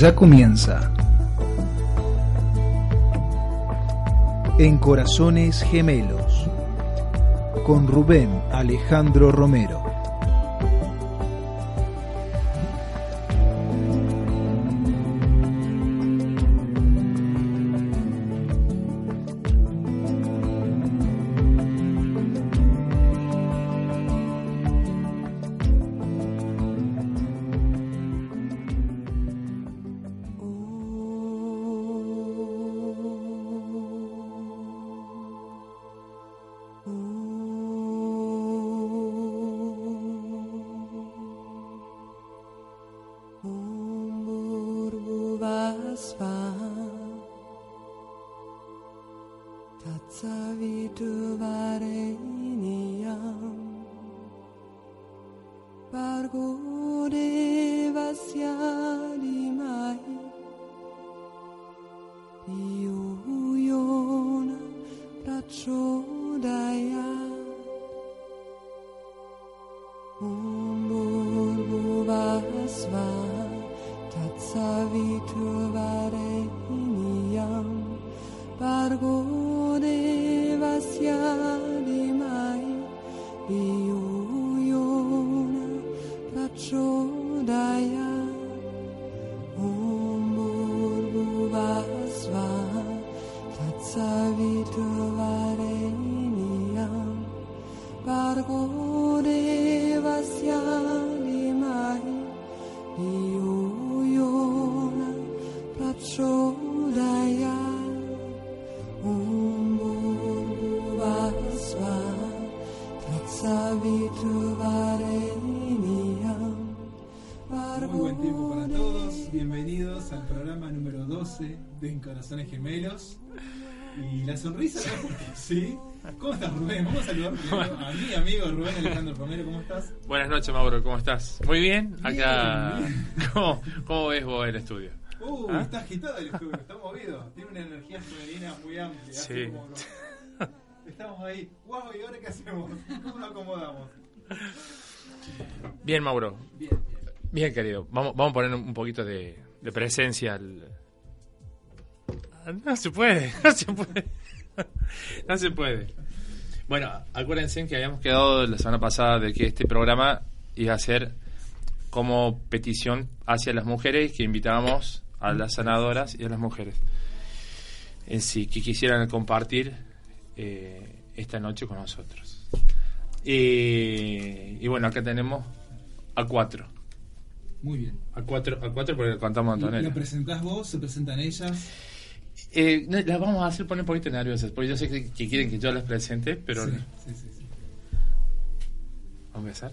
ya comienza. En Corazones Gemelos, con Rubén Alejandro Romero. Noches, Mauro. ¿Cómo estás? Muy bien. Acá. ¿Cómo, ¿Cómo, ves vos el estudio? Uh, ¿Ah? está agitado el estudio, está movido. Tiene una energía femenina muy amplia. Sí. Estamos ahí. Wow, ¿y ahora qué hacemos? ¿Cómo nos acomodamos? Bien, Mauro. Bien, bien. Bien, querido. Vamos, vamos a poner un poquito de, de presencia al no se puede, no se puede. No se puede. Bueno, acuérdense que habíamos quedado la semana pasada de que este programa iba a ser como petición hacia las mujeres que invitábamos a las sanadoras y a las mujeres en sí que quisieran compartir eh, esta noche con nosotros. Y, bueno, acá tenemos a cuatro. Muy bien. A cuatro, a cuatro porque contamos a Antonella. ¿La presentás vos? ¿Se presentan ellas? Eh, las vamos a hacer poner un poquito nerviosas, porque yo sé que, quieren que yo las presente, pero... Sí, sí, sí, ¿Vamos a empezar?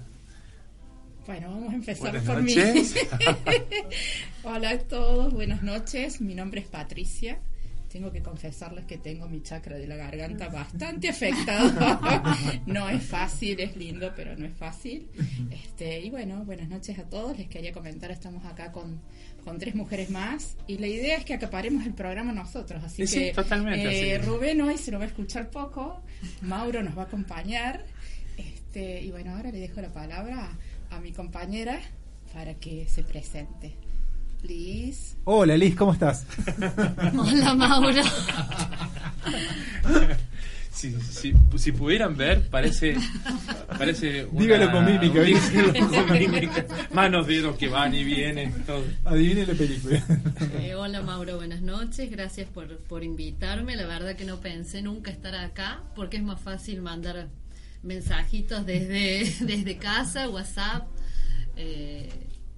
Bueno, vamos a empezar por mí. Hola a todos, buenas noches. Mi nombre es Patricia tengo que confesarles que tengo mi chakra de la garganta bastante afectado. no es fácil, es lindo, pero no es fácil. Este, y bueno, buenas noches a todos. Les quería comentar, estamos acá con, con tres mujeres más y la idea es que acaparemos el programa nosotros. Así que totalmente, eh, Rubén hoy se lo va a escuchar poco, Mauro nos va a acompañar. Este, y bueno, ahora le dejo la palabra a mi compañera para que se presente. Liz. Hola Liz, ¿cómo estás? Hola Mauro. Si, si, si, pudieran ver, parece. parece una, Dígalo con mímica, con mímica. Manos, dedos que van y vienen. Todo. Adivine la película. Eh, hola Mauro, buenas noches. Gracias por, por invitarme. La verdad que no pensé nunca estar acá porque es más fácil mandar mensajitos desde, desde casa, WhatsApp. Eh,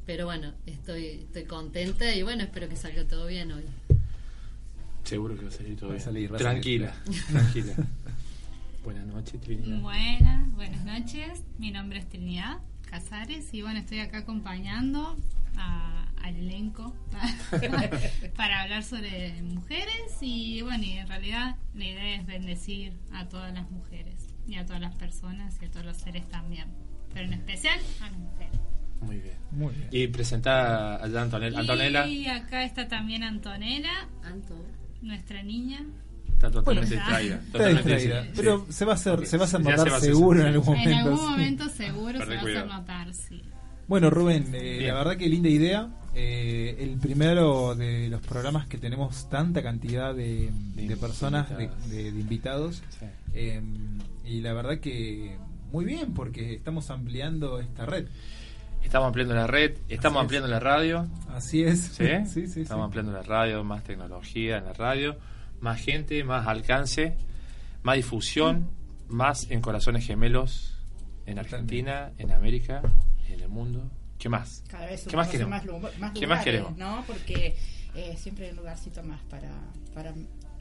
pero bueno, estoy, estoy contenta y bueno, espero que salga todo bien hoy. Seguro que va a salir todo bien. tranquila, tranquila. buenas noches, Trinidad. Buenas, buenas noches. Mi nombre es Trinidad Casares y bueno, estoy acá acompañando al elenco para hablar sobre mujeres y bueno, y en realidad la idea es bendecir a todas las mujeres y a todas las personas y a todos los seres también, pero en especial a las mujeres. Muy bien. Muy bien. Y presenta allá Antonella. Antonella. Y acá está también Antonella, nuestra niña. Está totalmente distraída. Totalmente Pero se va a hacer, se va a hacer notar seguro en algún momento. En algún momento seguro se va a hacer notar, sí. Bueno, Rubén, eh, la verdad que linda idea. eh, el primero de los programas que tenemos tanta cantidad de, personas, de, invitados. Eh, y la verdad que muy bien, porque estamos ampliando esta red. Estamos ampliando la red, estamos ampliando la radio. Así es. ¿Sí? sí, sí estamos ampliando la radio, más tecnología en la radio, más gente, más alcance, más difusión, más en corazones gemelos en Argentina, en América, en el mundo. ¿Qué más? Cada vez ¿Qué más queremos? Más, lugares, ¿Qué más queremos? ¿no? Porque eh, siempre hay un lugarcito más para, para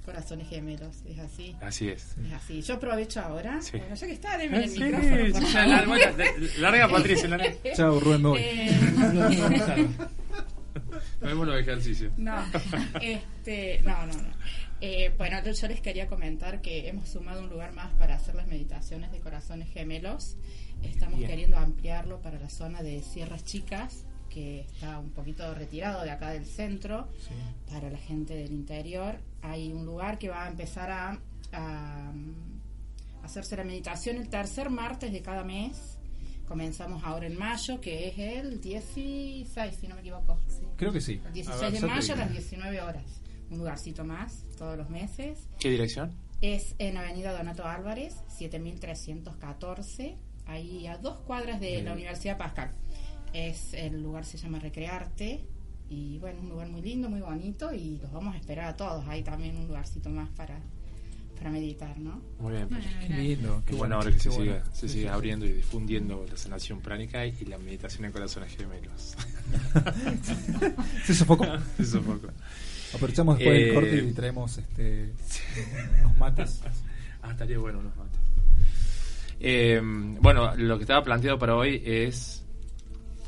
corazones gemelos, es así. Así es. Es así. Yo aprovecho ahora. Bueno, ya que está, déme el sí, micrófono. Sí, la, bueno, larga Patricia, larga. Chao, Rubén, me voy. Eh... Vemos los ejercicios. No, este, no, no, no. Eh, bueno, yo les quería comentar que hemos sumado un lugar más para hacer las meditaciones de corazones gemelos. Estamos queriendo ampliarlo para la zona de Sierras Chicas, que está un poquito retirado de acá del centro, para la gente del interior. Hay un lugar que va a empezar a, hacerse la meditación el tercer martes de cada mes. Comenzamos ahora en mayo, que es el 16, si no me equivoco. Creo que sí. El 16 de mayo a las 19 horas. Un lugarcito más, todos los meses. ¿Qué dirección? Es en Avenida Donato Álvarez, 7314 ahí a dos cuadras de la Universidad Pascal. Es el lugar se llama Recrearte y bueno, es un lugar muy lindo, muy bonito y los vamos a esperar a todos. Hay también un lugarcito más para para meditar, ¿no? Muy bien, pues. qué lindo, qué, bueno ahora que se siga, se siga abriendo y difundiendo la sanación pránica y la meditación en corazones gemelos. se sofocó. se sofocó. Aprovechamos después del corte y eh, traemos este, unos mates. Ah, estaría bueno unos mates. Eh, bueno, lo que estaba planteado para hoy es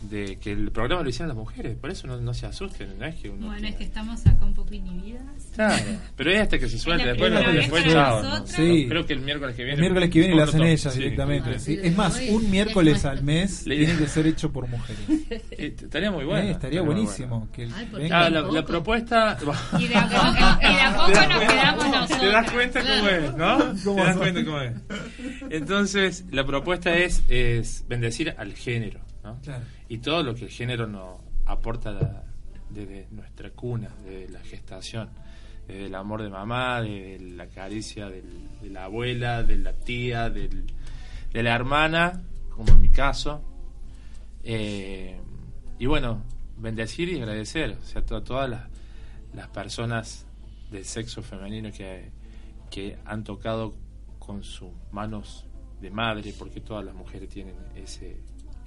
de que el programa lo hicieran las mujeres, por eso no, no se asusten, ¿no? es que uno Bueno, es que estamos acá un poco inhibidas. Claro, pero es hasta que se suelte, después, no, después chao. Sí. Creo que el miércoles que viene. El miércoles que viene lo hacen ellas directamente. Sí. Es más, un miércoles al mes tiene que ser hecho por mujeres. Eh, estaría muy bueno. Eh, estaría, buenísimo. Que ah, la, propuesta. Y de a poco, nos quedamos nosotros. Te das cuenta cómo es, ¿no? Te das cuenta cómo es. Entonces, la propuesta es, es bendecir al género. Y todo lo que el género nos aporta desde nuestra cuna, de la gestación, desde el amor de mamá, de la caricia de la abuela, de la tía, de la hermana, como en mi caso. Eh, y bueno, bendecir y agradecer o sea, a todas las, las personas del sexo femenino que, que han tocado con sus manos de madre, porque todas las mujeres tienen ese,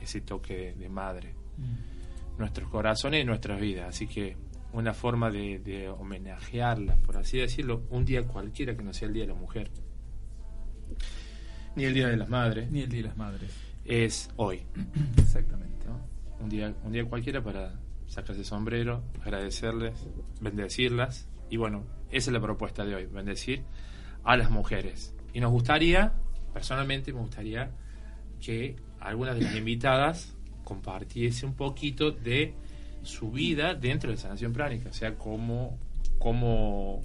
ese toque de, madre. Mm. Nuestros corazones y nuestras vidas. Así que una forma de, de homenajearla, por así decirlo, un día cualquiera que no sea el Día de la Mujer. Ni el Día de las Madres. Ni el Día de las Madres. Es hoy. Exactamente. Un, día, un día cualquiera para sacarse el sombrero, agradecerles, bendecirlas. Y bueno, esa es la propuesta de hoy, bendecir a las mujeres. Y nos gustaría, personalmente me gustaría que algunas de las invitadas compartiese un poquito de su vida dentro de sanación pránica, o sea, cómo, cómo,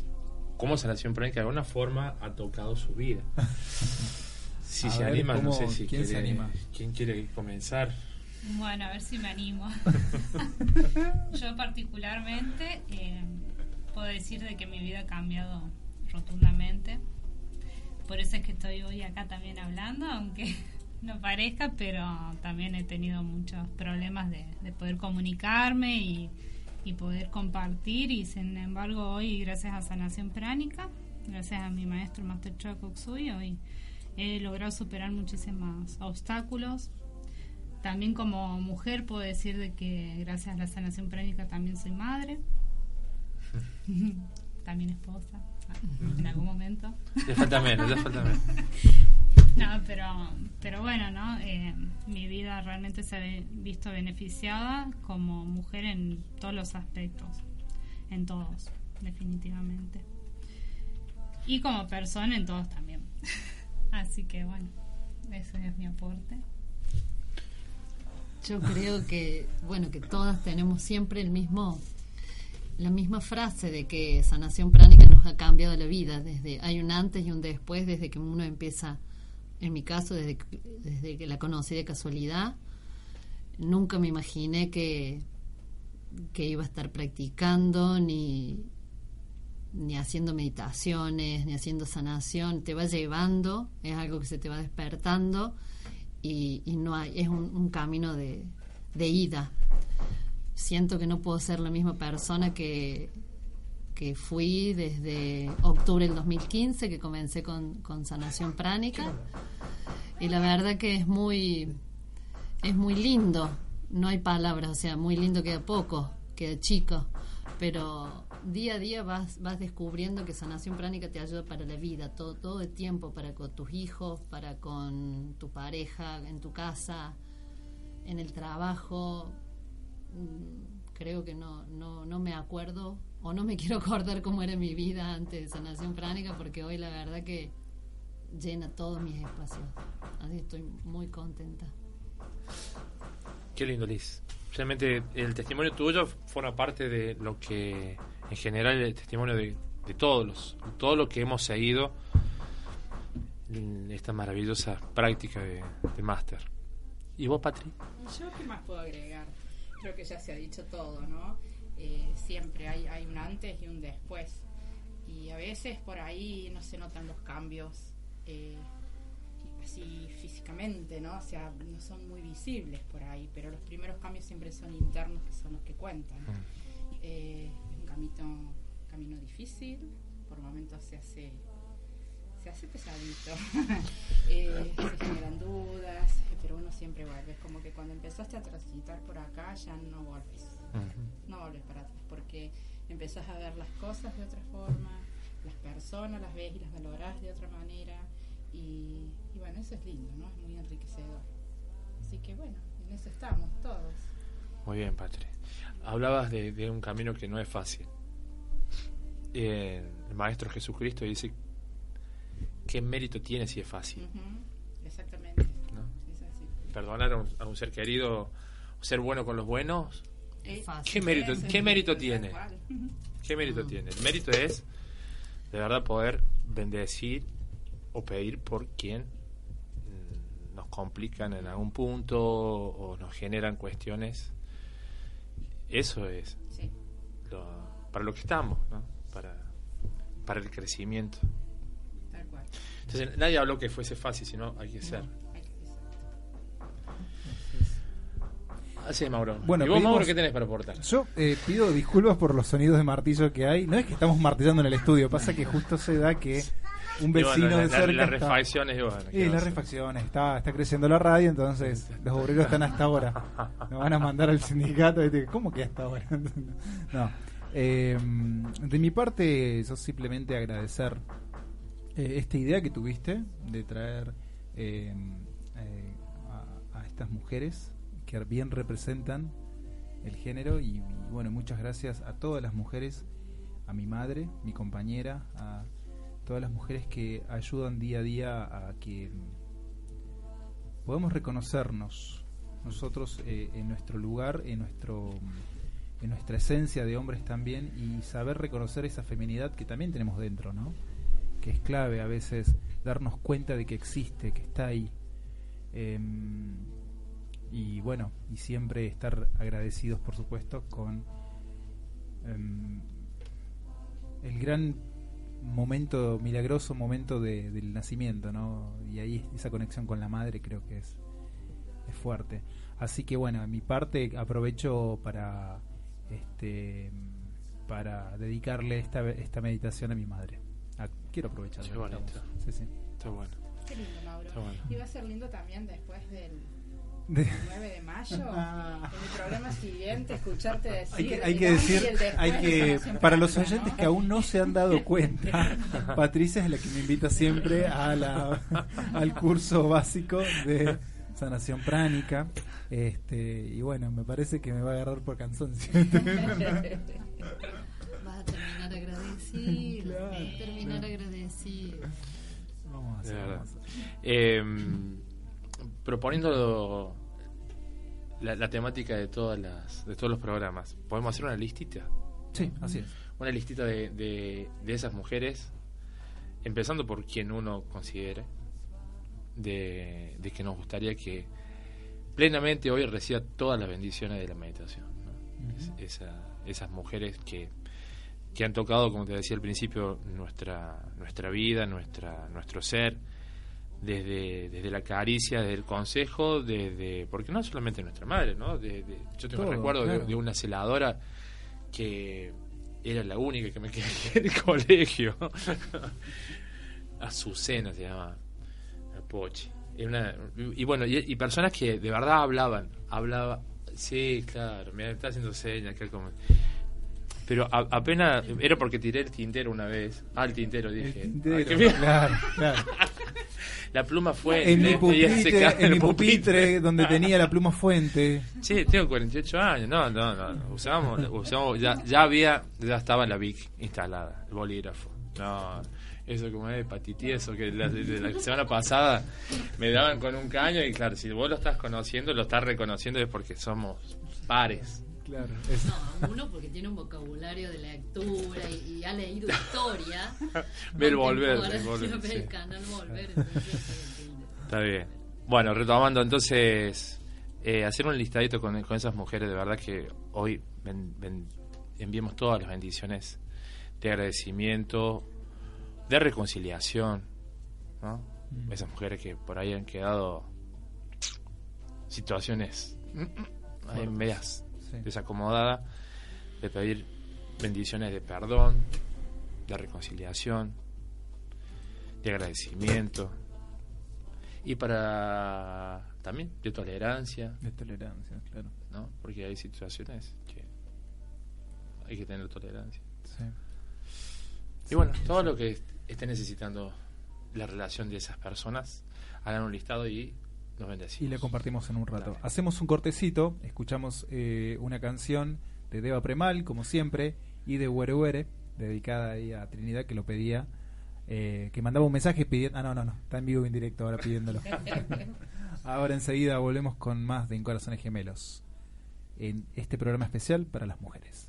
cómo sanación pránica de alguna forma ha tocado su vida. Si se anima, no sé si ¿quién quiere, se anima? ¿Quién quiere comenzar? Bueno, a ver si me animo. Yo particularmente eh, puedo decir de que mi vida ha cambiado rotundamente. Por eso es que estoy hoy acá también hablando, aunque no parezca, pero también he tenido muchos problemas de, poder comunicarme y, poder compartir y sin embargo hoy gracias a sanación pránica, gracias a mi maestro Master Choa hoy he logrado superar muchísimos obstáculos. También como mujer puedo decir de que gracias a la sanación pránica también soy madre, también esposa en algún momento. Ya falta menos, ya falta menos. No, pero, pero bueno, ¿no? Eh, mi vida realmente se ha visto beneficiada como mujer en todos los aspectos, en todos, definitivamente. Y como persona en todos también. Así que bueno, ese es mi aporte. Yo creo que, bueno, que todas tenemos siempre el mismo, la misma frase de que sanación pránica nos ha cambiado la vida. Desde hay un antes y un después, desde que uno empieza en mi caso, desde, desde que la conocí de casualidad, nunca me imaginé que que iba a estar practicando, ni, ni haciendo meditaciones, ni haciendo sanación, te va llevando, es algo que se te va despertando y, no hay, es un, camino de, ida. Siento que no puedo ser la misma persona que, que fui desde octubre del 2015, que comencé con, con sanación pránica. Y la verdad que es muy, es muy lindo, no hay palabras, o sea, muy lindo queda poco, queda chico, pero día a día vas, vas descubriendo que sanación pránica te ayuda para la vida, todo, todo el tiempo, para con tus hijos, para con tu pareja, en tu casa, en el trabajo. Mm, creo que no, no, no me acuerdo o no me quiero acordar cómo era mi vida antes de sanación pránica porque hoy la verdad que llena todos mis espacios. Así estoy muy contenta. Qué lindo, Liz. Realmente el testimonio tuyo forma parte de lo que en general el testimonio de, todos los, todo lo que hemos seguido en esta maravillosa práctica de, máster. ¿Y vos, Patri? Yo, ¿qué más puedo agregar? Creo que ya se ha dicho todo, ¿no? Eh, siempre hay, hay un antes y un después. Y a veces por ahí no se notan los cambios eh, así físicamente, ¿no? O sea, no son muy visibles por ahí, pero los primeros cambios siempre son internos, que son los que cuentan. Mm. Eh, camino, camino difícil, por momentos se hace se hace pesadito, eh, se generan dudas, pero uno siempre vuelve. Es como que cuando empezaste a transitar por acá ya no volves, no volves para atrás, porque empezás a ver las cosas de otra forma, las personas las ves y las valorás de otra manera, y, bueno, eso es lindo, ¿no? Es muy enriquecedor. Así que bueno, en eso estamos todos. Muy bien, Patri hablabas de, un camino que no es fácil. el Maestro Jesucristo dice, ¿qué mérito tiene si es fácil? Exactamente. Perdonar a un, ser querido, ser bueno con los buenos, ¿qué mérito, ¿qué mérito tiene? ¿Qué mérito tiene? El mérito es, de verdad, poder bendecir o pedir por quien mm, nos complican en algún punto o nos generan cuestiones eso es para lo que estamos, ¿no? para, para el crecimiento. Entonces nadie habló que fuese fácil, sino hay que ser. Así es, Mauro. Bueno, ¿Y vos, Mauro, qué tenés para aportar? Yo eh, pido disculpas por los sonidos de martillo que hay. No es que estamos martillando en el estudio, pasa que justo se da que un vecino de cerca. Las refacciones, y las refacciones, está, está creciendo la radio, entonces los obreros están hasta ahora. Nos van a mandar al sindicato. Y ¿Cómo que hasta ahora? no. Eh, de mi parte, yo simplemente agradecer eh, esta idea que tuviste de traer eh, a, a, estas mujeres bien representan el género y, y bueno, muchas gracias a todas las mujeres, a mi madre, mi compañera, a todas las mujeres que ayudan día a día a que podamos reconocernos nosotros eh, en nuestro lugar, en nuestro en nuestra esencia de hombres también y saber reconocer esa feminidad que también tenemos dentro, ¿no? Que es clave a veces darnos cuenta de que existe, que está ahí. Em, y bueno, y siempre estar agradecidos, por supuesto, con em, el gran momento milagroso, momento del nacimiento, ¿no? Y ahí esa conexión con la madre creo que es, es fuerte. Así que bueno, a mi parte aprovecho para este para dedicarle esta, esta meditación a mi madre. Ah, quiero aprovechar. Sí, sí. Está bueno. Qué lindo, Mauro. Y va a ser lindo también después del de... 9 de mayo, ah. en el programa siguiente, escucharte decir. Hay que, hay que decir, hay que, para los oyentes que aún no se han dado cuenta, Patricia es la que me invita siempre a la, al curso básico de sanación pránica. Este, y bueno, me parece que me va a agarrar por cansancio. Vas a terminar agradecido. a terminar agradecido. Vamos a hacer. Eh, proponiendo la, temática de todas las de todos los programas, podemos hacer una listita. Sí, así es. Una listita de, de, esas mujeres, empezando por quien uno considere, de, de, que nos gustaría que plenamente hoy reciba todas las bendiciones de la meditación. esas mujeres que, que han tocado, como te decía al principio, nuestra, nuestra vida, nuestra, nuestro ser, desde, desde la caricia, desde el consejo, desde, porque no solamente nuestra madre, ¿no? De, yo tengo recuerdo de, una celadora que era la única que me quedé en el colegio. Azucena se llama, Pochi. y bueno, y, personas que de verdad hablaban, hablaba, sí, claro, me está haciendo señas, que como pero apenas era porque tiré el tintero una vez. Ah, el tintero, dije. claro, claro. La pluma fue en mi pupitre, donde tenía la pluma fuente. Sí, tengo 48 años. No, no, no. Usábamos, usábamos ya, ya había, ya estaba la VIC instalada, el bolígrafo. No, eso como es hepatitis, eso que la, la semana pasada me daban con un caño y claro, si vos lo estás conociendo, lo estás reconociendo es porque somos pares. Claro. No, uno porque tiene un vocabulario de lectura y, ha leído historia. Ve el volver. el canal volver. Está bien. Bueno, retomando entonces, eh, hacer un listadito con, con, esas mujeres, de verdad que hoy enviemos todas las bendiciones de agradecimiento, de reconciliación, ¿no? Mm. Esas mujeres que por ahí han quedado situaciones en medias desacomodada, de pedir bendiciones de perdón, de reconciliación, de agradecimiento y para también de tolerancia. De tolerancia, claro. ¿no? Porque hay situaciones que hay que tener tolerancia. Y bueno, todo lo que esté necesitando la relación de esas personas, hagan un listado y y le compartimos en un rato. Hacemos un cortecito, escuchamos eh, una canción de Deva Premal, como siempre, y de Huere Huere, dedicada ahí a Trinidad, que lo pedía, eh, que mandaba un mensaje pidiendo... Ah, no, no, no, está en vivo en directo ahora pidiéndolo. ahora enseguida volvemos con más de En Corazones Gemelos, en este programa especial para las mujeres.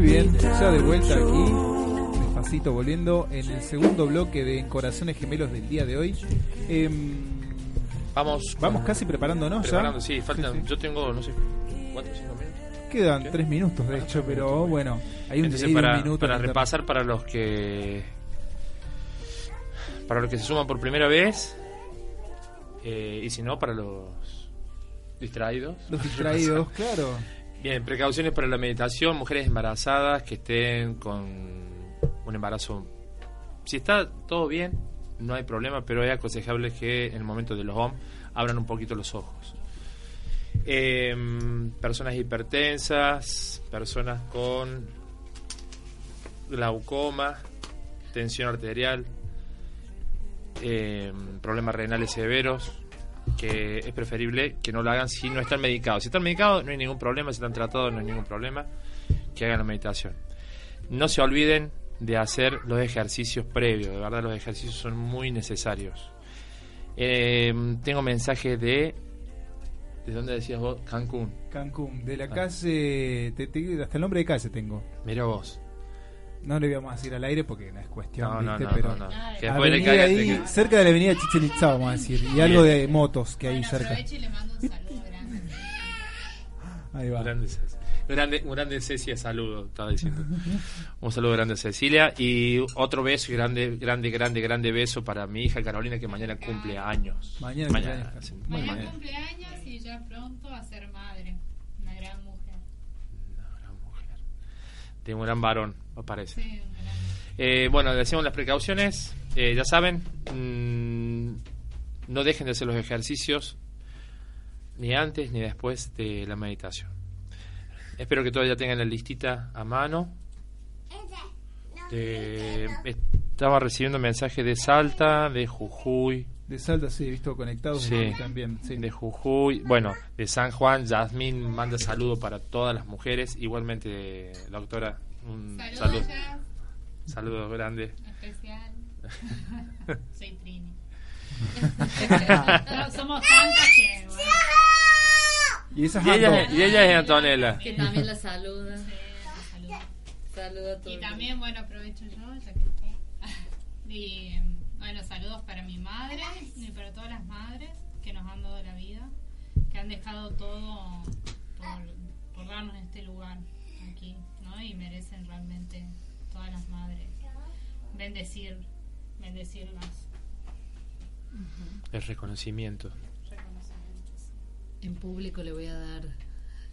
Muy bien, ya de vuelta aquí, despacito volviendo en el segundo bloque de Corazones Gemelos del día de hoy. Em, vamos, vamos casi preparándonos preparando, Sí, faltan, yo tengo, no sé, ¿cuántos? ¿Cinco minutos? Quedan tres minutos, de hecho, pero bueno, hay un, para, minuto para repasar para los que para los que se suman por primera vez eh, y si no para los distraídos. Los distraídos, claro. Bien, precauciones para la meditación, mujeres embarazadas que estén con un embarazo. Si está todo bien, no hay problema, pero es aconsejable que en el momento de los OM abran un poquito los ojos. Em, personas hipertensas, personas con glaucoma, tensión arterial, em, problemas renales severos, que es preferible que no lo hagan si no están medicados. Si están medicados no hay ningún problema, si están tratados no hay ningún problema, que hagan la meditación. No se olviden de hacer los ejercicios previos, de verdad los ejercicios son muy necesarios. Eh, tengo mensajes de... ¿De dónde decías vos? Cancún. Cancún, de la ah. calle... hasta el nombre de calle tengo. Mira vos. No le íbamos a decir al aire porque no es cuestión, no, ¿viste? No, pero no, ahí, cerca de la avenida Chichen Itza, vamos a decir, y algo de motos que hay cerca. Y le mando un saludo grande. Ahí va. Grande, grande, grande Cecia, saludo, estaba diciendo. un saludo grande a Cecilia y otro beso y grande, grande, grande, grande beso para mi hija Carolina que mañana cumple años. Mañana, mañana, mañana cumple años y ya pronto a ser madre. Una gran mujer. Una gran mujer. De un gran varón parece. Eh, bueno, decimos las precauciones, eh, ya saben, mm, no dejen de hacer los ejercicios ni antes ni después de la meditación. Espero que todos ya tengan la listita a mano. estaba recibiendo mensajes de Salta, de Jujuy. De Salta, sí, he visto conectados también. De Jujuy, bueno, de San Juan, Yasmín manda saludo para todas las mujeres. Igualmente, la doctora un saludo. Saludos grande. Especial. Soy Trini. somos tantas que. Y, esa y, ella, y ella es Antonella. Que también la saluda. Sí, Saluda a todos. Y también, bueno, aprovecho yo, ya que estoy. Y bueno, saludos para mi madre y para todas las madres que nos han dado la vida, que han dejado todo por, por darnos este lugar aquí y merecen realmente todas las madres bendecir, bendecirlas. El reconocimiento. En público le voy a dar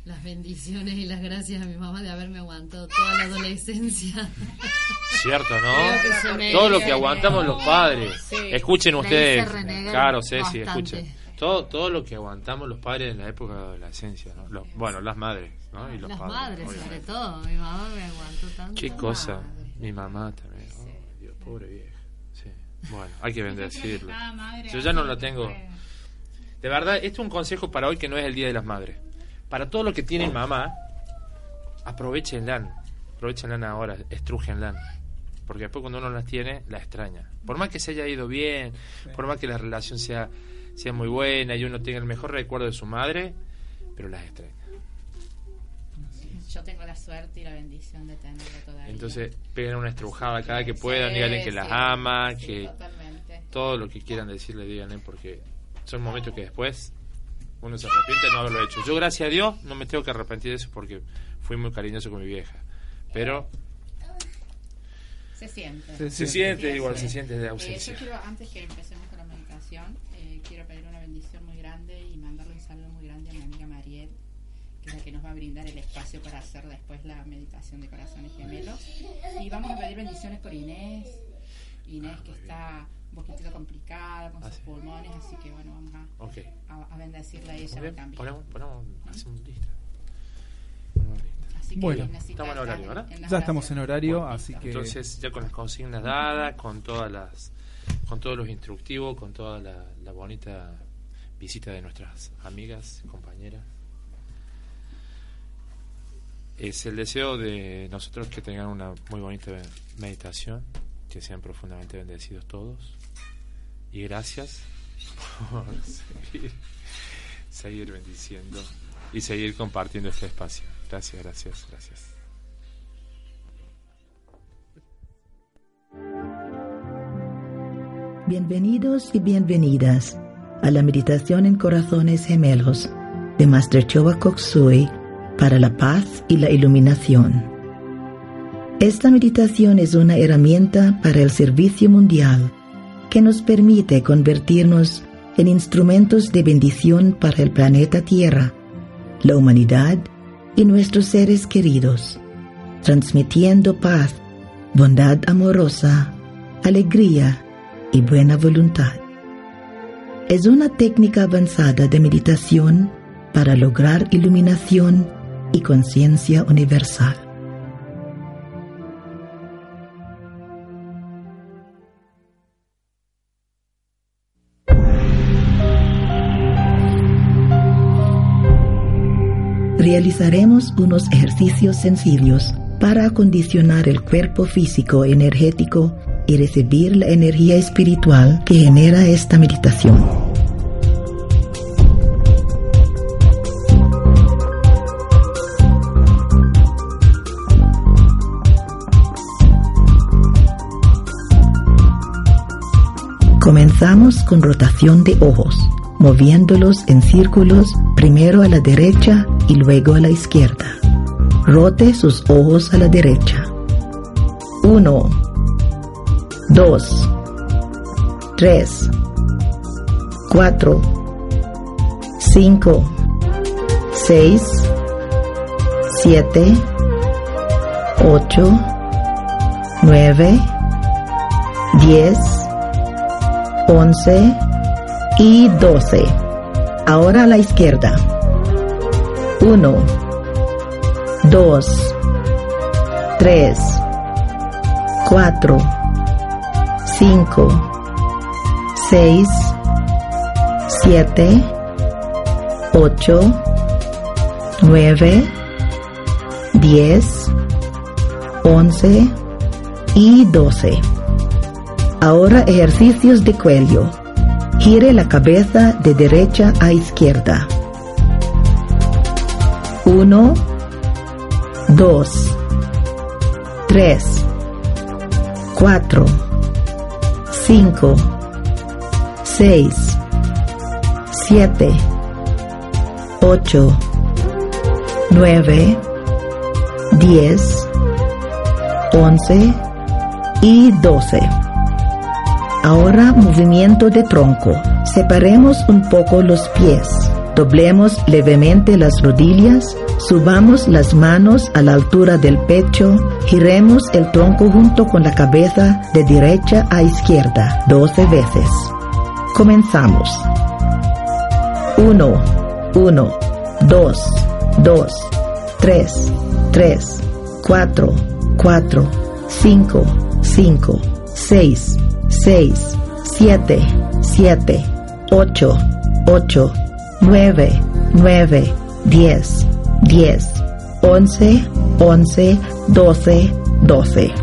las bendiciones y las gracias a mi mamá de haberme aguantado toda la adolescencia. Cierto, ¿no? Todo lo que aguantamos los padres. Escuchen ustedes. Claro, Ceci, escuchen. Todo, todo lo que aguantamos los padres en la época de la adolescencia, ¿no? bueno, las madres, ¿no? Y los las madres, sobre todo. Mi mamá me aguantó tanto. Qué cosa. Mi mamá también. Oh, Dios, pobre vieja. Sí. Bueno, hay que bendecirlo. Yo ya no lo tengo. De verdad, esto es un consejo para hoy que no es el Día de las Madres. Para todo lo que tienen mamá, aprovechenla. Aprovechenla ahora, estrujenla. Porque después cuando uno las tiene, la extraña. Por más que se haya ido bien, por más que la relación sea sea muy buena y uno tenga el mejor recuerdo de su madre, pero las extraña. Yo tengo la suerte y la bendición de tenerla todavía. Entonces, peguen una estrujada cada que puedan, díganle que las ama, que todo lo que quieran decirle, díganle, porque son momentos que después uno se arrepiente de no haberlo hecho. Yo, gracias a Dios, no me tengo que arrepentir de eso porque fui muy cariñoso con mi vieja. Pero se siente. Se, siente, igual, se siente de ausencia. yo quiero, antes que empecemos con la meditación, quiero pedir una bendición muy grande y mandarle un saludo muy grande a mi amiga Mariel, que es la que nos va a brindar el espacio para hacer después la meditación de corazones gemelos. Y vamos a pedir bendiciones por Inés. Inés que está un poquito complicada con sus ah, pulmones, así que bueno, vamos a, a, bendecirla a ella también. Ponemos, ponemos, hacemos lista. Así que bueno, estamos en horario, ¿verdad? ya estamos en horario, así que... Entonces, ya con las consignas dadas, con todas las con todos los instructivos, con toda la, bonita visita de nuestras amigas, compañeras. Es el deseo de nosotros que tengan una muy bonita meditación, que sean profundamente bendecidos todos. Y gracias por seguir, seguir bendiciendo y seguir compartiendo este espacio. Gracias, gracias, gracias. Bienvenidos y bienvenidas a la meditación en corazones gemelos de Master Chowa Koksui para la paz y la iluminación. Esta meditación es una herramienta para el servicio mundial que nos permite convertirnos en instrumentos de bendición para el planeta Tierra, la humanidad y nuestros seres queridos, transmitiendo paz, bondad amorosa, alegría y buena voluntad. Es una técnica avanzada de meditación para lograr iluminación y conciencia universal. Realizaremos unos ejercicios sencillos para acondicionar el cuerpo físico energético y recibir la energía espiritual que genera esta meditación. Comenzamos con rotación de ojos, moviéndolos en círculos primero a la derecha y luego a la izquierda. Rote sus ojos a la derecha. 1, 2, 3, 4, 5, 6, 7, 8, 9, 10, 11 y 12. Ahora a la izquierda. 1, 2, 3, 4, 5, 6, 7, 8, 9, 10, 11 y 12. Ahora ejercicios de cuello. Gire la cabeza de derecha a izquierda. 1, 2, 3, 4, 5, 6, 7, 8, 9, 10, 11 y 12. Ahora movimiento de tronco. Separemos un poco los pies. Doblemos levemente las rodillas, subamos las manos a la altura del pecho, giremos el tronco junto con la cabeza de derecha a izquierda 12 veces. Comenzamos. 1, 1, 2, 2, 3, 3, 4, 4, 5, 5, 6, 6, 7, 7, 8, 8, 9, 9, 10, 10, 11, 11, 12, 12.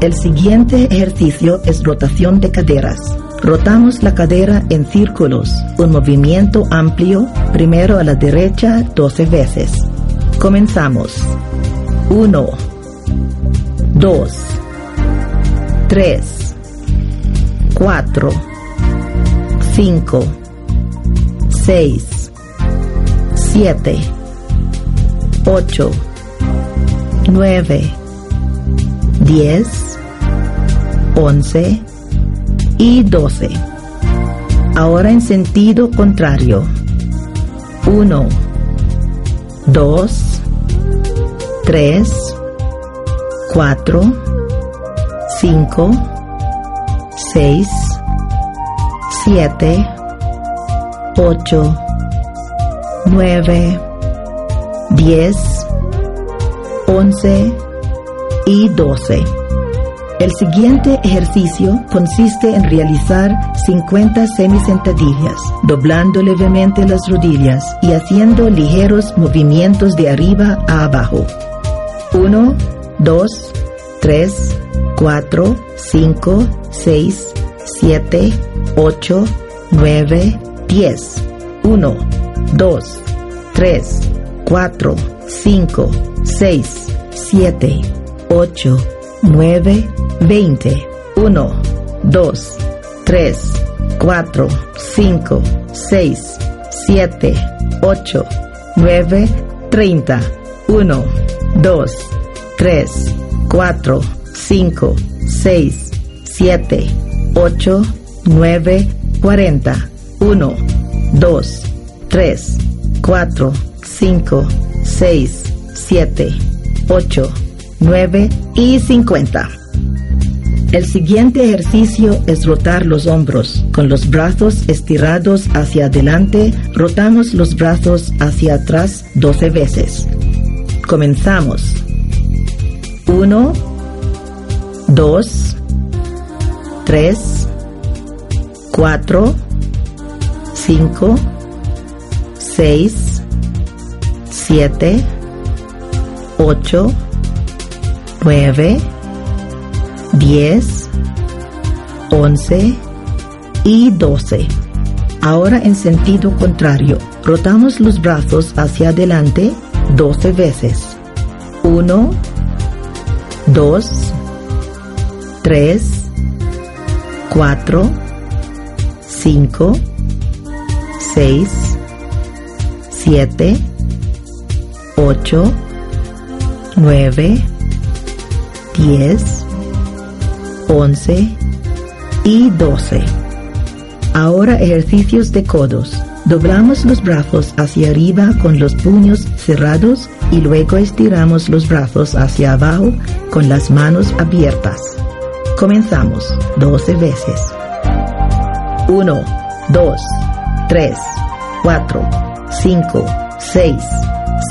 El siguiente ejercicio es rotación de caderas. Rotamos la cadera en círculos, un movimiento amplio, primero a la derecha 12 veces. Comenzamos. 1, 2, 3, 4, 5, 6, 7, 8, 9, 10, 11 y 12. Ahora en sentido contrario. 1, 2, 3, 4, 5, 6, 7, 8, 9, 10, 11 y 12. El siguiente ejercicio consiste en realizar 50 semisentadillas, doblando levemente las rodillas y haciendo ligeros movimientos de arriba a abajo. 1, 2, 3, 4, 5, 6, 7, 8, 9, 10. 1, 2, 3, 4, 5, 6, 7, 8, 9, 20. 1, 2, 3, 4, 5, 6, 7, 8, 9, 30. 1, 2, 3, 4, 5, 6, 7, 8, 9, 40. 1, 2, 3, 4, 5, 6, 7, 8, 9 y 50. El siguiente ejercicio es rotar los hombros. Con los brazos estirados hacia adelante, rotamos los brazos hacia atrás 12 veces. Comenzamos. 1, 2, 3, 4, 5, 6, 7, 8, 9, 10, 11 y 12. Ahora en sentido contrario, rotamos los brazos hacia adelante 12 veces. 1, 2, 3, 4, 5, 6, 7, 8, 9, 10, 11 y 12. Ahora ejercicios de codos. Doblamos los brazos hacia arriba con los puños cerrados y luego estiramos los brazos hacia abajo con las manos abiertas. Comenzamos 12 veces. 1, 2, 3, 4, 5, 6,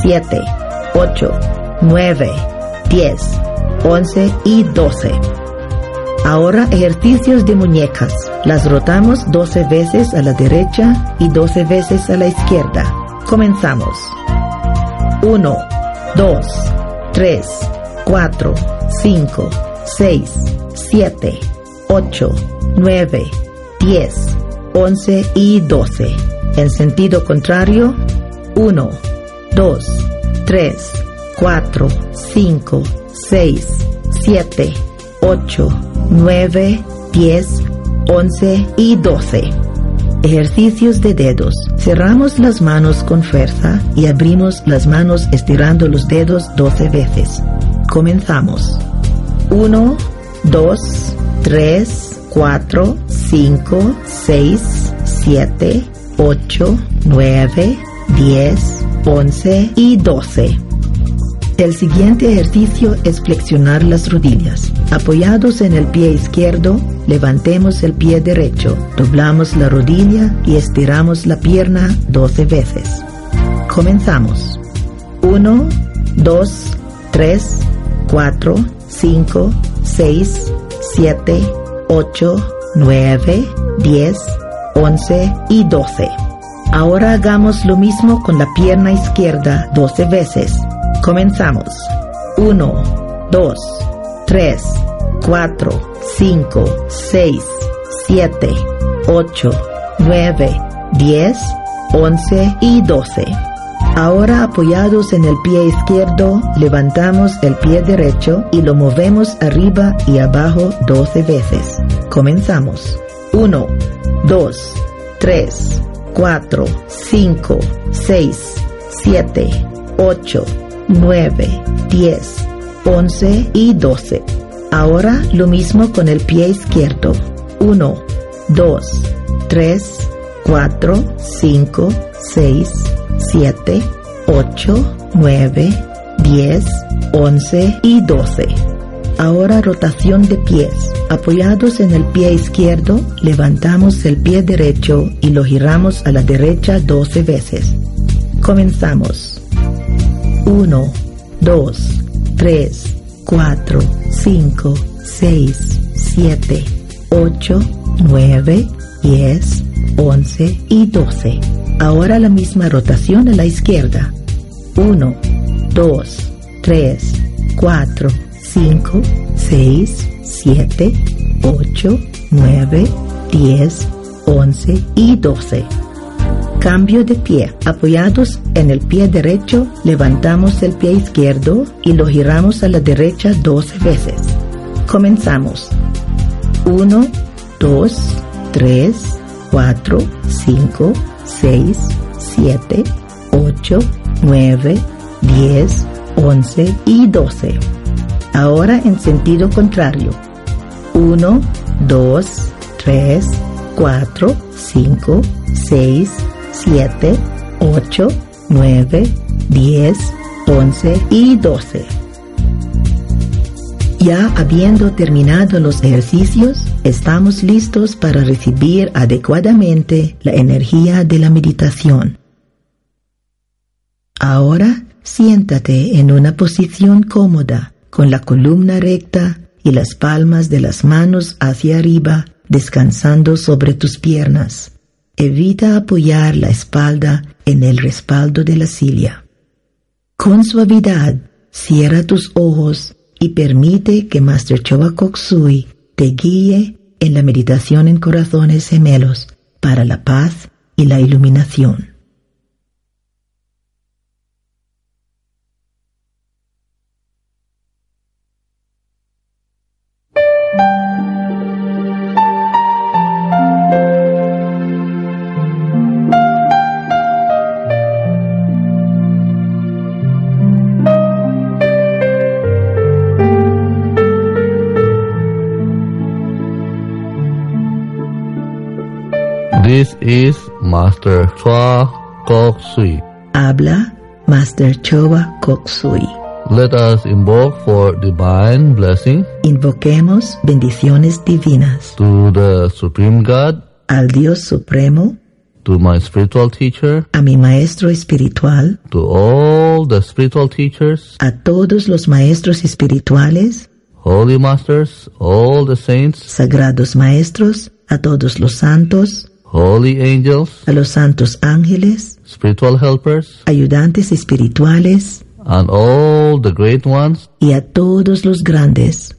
7, 8, 9, 10, 11 y 12. Ahora ejercicios de muñecas. Las rotamos 12 veces a la derecha y 12 veces a la izquierda. Comenzamos. 1, 2, 3, 4, 5, 6, 7, 8, 9, 10, 11 y 12. En sentido contrario, 1, 2, 3, 4, 5, 6, 7, 8, 9, 10, 11 y 12. Ejercicios de dedos. Cerramos las manos con fuerza y abrimos las manos estirando los dedos 12 veces. Comenzamos. 1, 2, 3, 4, 5, 6, 7, 8, 9, 10, 11 y 12. El siguiente ejercicio es flexionar las rodillas. Apoyados en el pie izquierdo, levantemos el pie derecho, doblamos la rodilla y estiramos la pierna 12 veces. Comenzamos. 1, 2, 3, 4, 5, 6, 7, 8, 9, 10, 11 y 12. Ahora hagamos lo mismo con la pierna izquierda 12 veces. Comenzamos. 1, 2, 3, 4, 5, 6, 7, 8, 9, 10, 11 y 12. Ahora apoyados en el pie izquierdo, levantamos el pie derecho y lo movemos arriba y abajo 12 veces. Comenzamos. 1, 2, 3, 4, 5, 6, 7, 8, 9, 10, 11 y 12. Ahora lo mismo con el pie izquierdo. 1, 2, 3, 4, 5, 6, 7, 8, 9, 10, 11 y 12. Ahora rotación de pies. Apoyados en el pie izquierdo, levantamos el pie derecho y lo giramos a la derecha 12 veces. Comenzamos. 1, 2, 3, 4, 5, 6, 7, 8, 9, 10, 11 y 12. Ahora la misma rotación a la izquierda. 1, 2, 3, 4, 5, 6, 7, 8, 9, 10, 11 y 12. Cambio de pie. Apoyados en el pie derecho, levantamos el pie izquierdo y lo giramos a la derecha 12 veces. Comenzamos. 1, 2, 3, 4, 5, 6, 7, 8, 9, 10, 11 y 12. Ahora en sentido contrario. 1, 2, 3, 4, 5, 6, 7, 8, 9, 10, 11 y 12. Ya habiendo terminado los ejercicios, estamos listos para recibir adecuadamente la energía de la meditación. Ahora siéntate en una posición cómoda, con la columna recta y las palmas de las manos hacia arriba, descansando sobre tus piernas. Evita apoyar la espalda en el respaldo de la silla. Con suavidad, cierra tus ojos y permite que Master Choba Koksui te guíe en la meditación en corazones gemelos para la paz y la iluminación. This is Master Chua Kok Sui. Habla Master Choba Koksui. Let us invoke for divine blessing Invoquemos bendiciones divinas to the Supreme God, al Dios Supremo, to my spiritual teacher, a mi maestro espiritual, to all the spiritual teachers, a todos los maestros espirituales, holy masters, all the saints, sagrados maestros, a todos los santos, holy angels, a los santos ángeles, spiritual helpers, ayudantes espirituales and all the great ones. y a todos los grandes.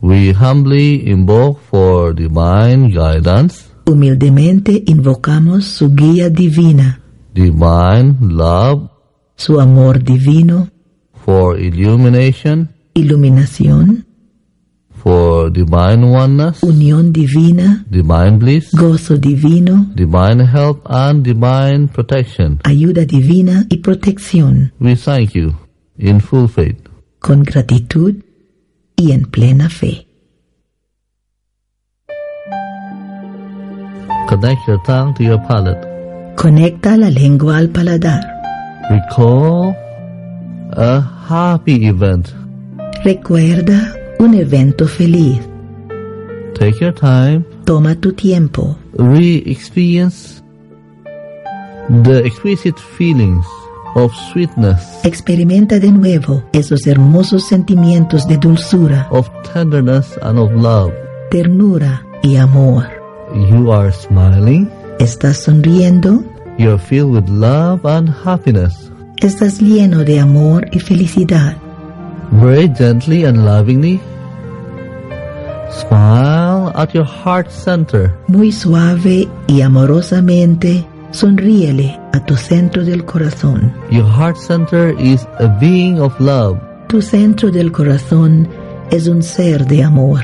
We humbly invoke for divine guidance, Humildemente invocamos su guía divina, divine love, su amor divino, for illumination, iluminación, for divine oneness, unión divina, divine bliss, gozo divino, divine help and divine protection. ayuda divina y protección, We thank you in full faith. con gratitud y en plena fe. Connect your tongue to your palate. Conecta la lengua al paladar. Recall a happy event. Recuerda un evento feliz. Take your time, Toma tu tiempo. re-experience the exquisite feelings of sweetness, Experimenta de nuevo esos hermosos sentimientos de dulzura, of tenderness and of love. ternura y amor. You are smiling, Estás sonriendo, you're filled with love and happiness. estás lleno de amor y felicidad. Very gently and lovingly, smile at your heart center. Muy suave y amorosamente, sonríele a tu centro del corazón. Your heart center is a being of love. Tu centro del corazón es un ser de amor.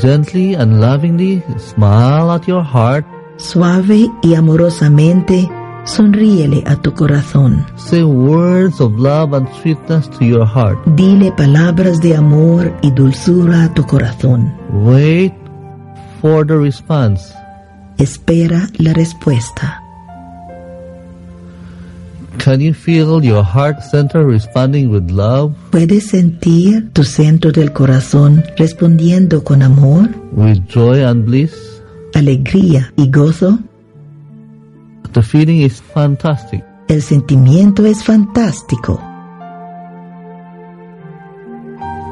Gently and lovingly smile at your heart. Suave y amorosamente, sonríele a tu corazón. Say words of love and sweetness to your heart. Dile palabras de amor y dulzura a tu corazón. Wait for the response. Espera la respuesta. Can you feel your heart center responding with love, ¿Puedes sentir tu centro del corazón respondiendo con amor, with joy and bliss? alegría y gozo? The feeling is fantastic. El sentimiento es fantástico.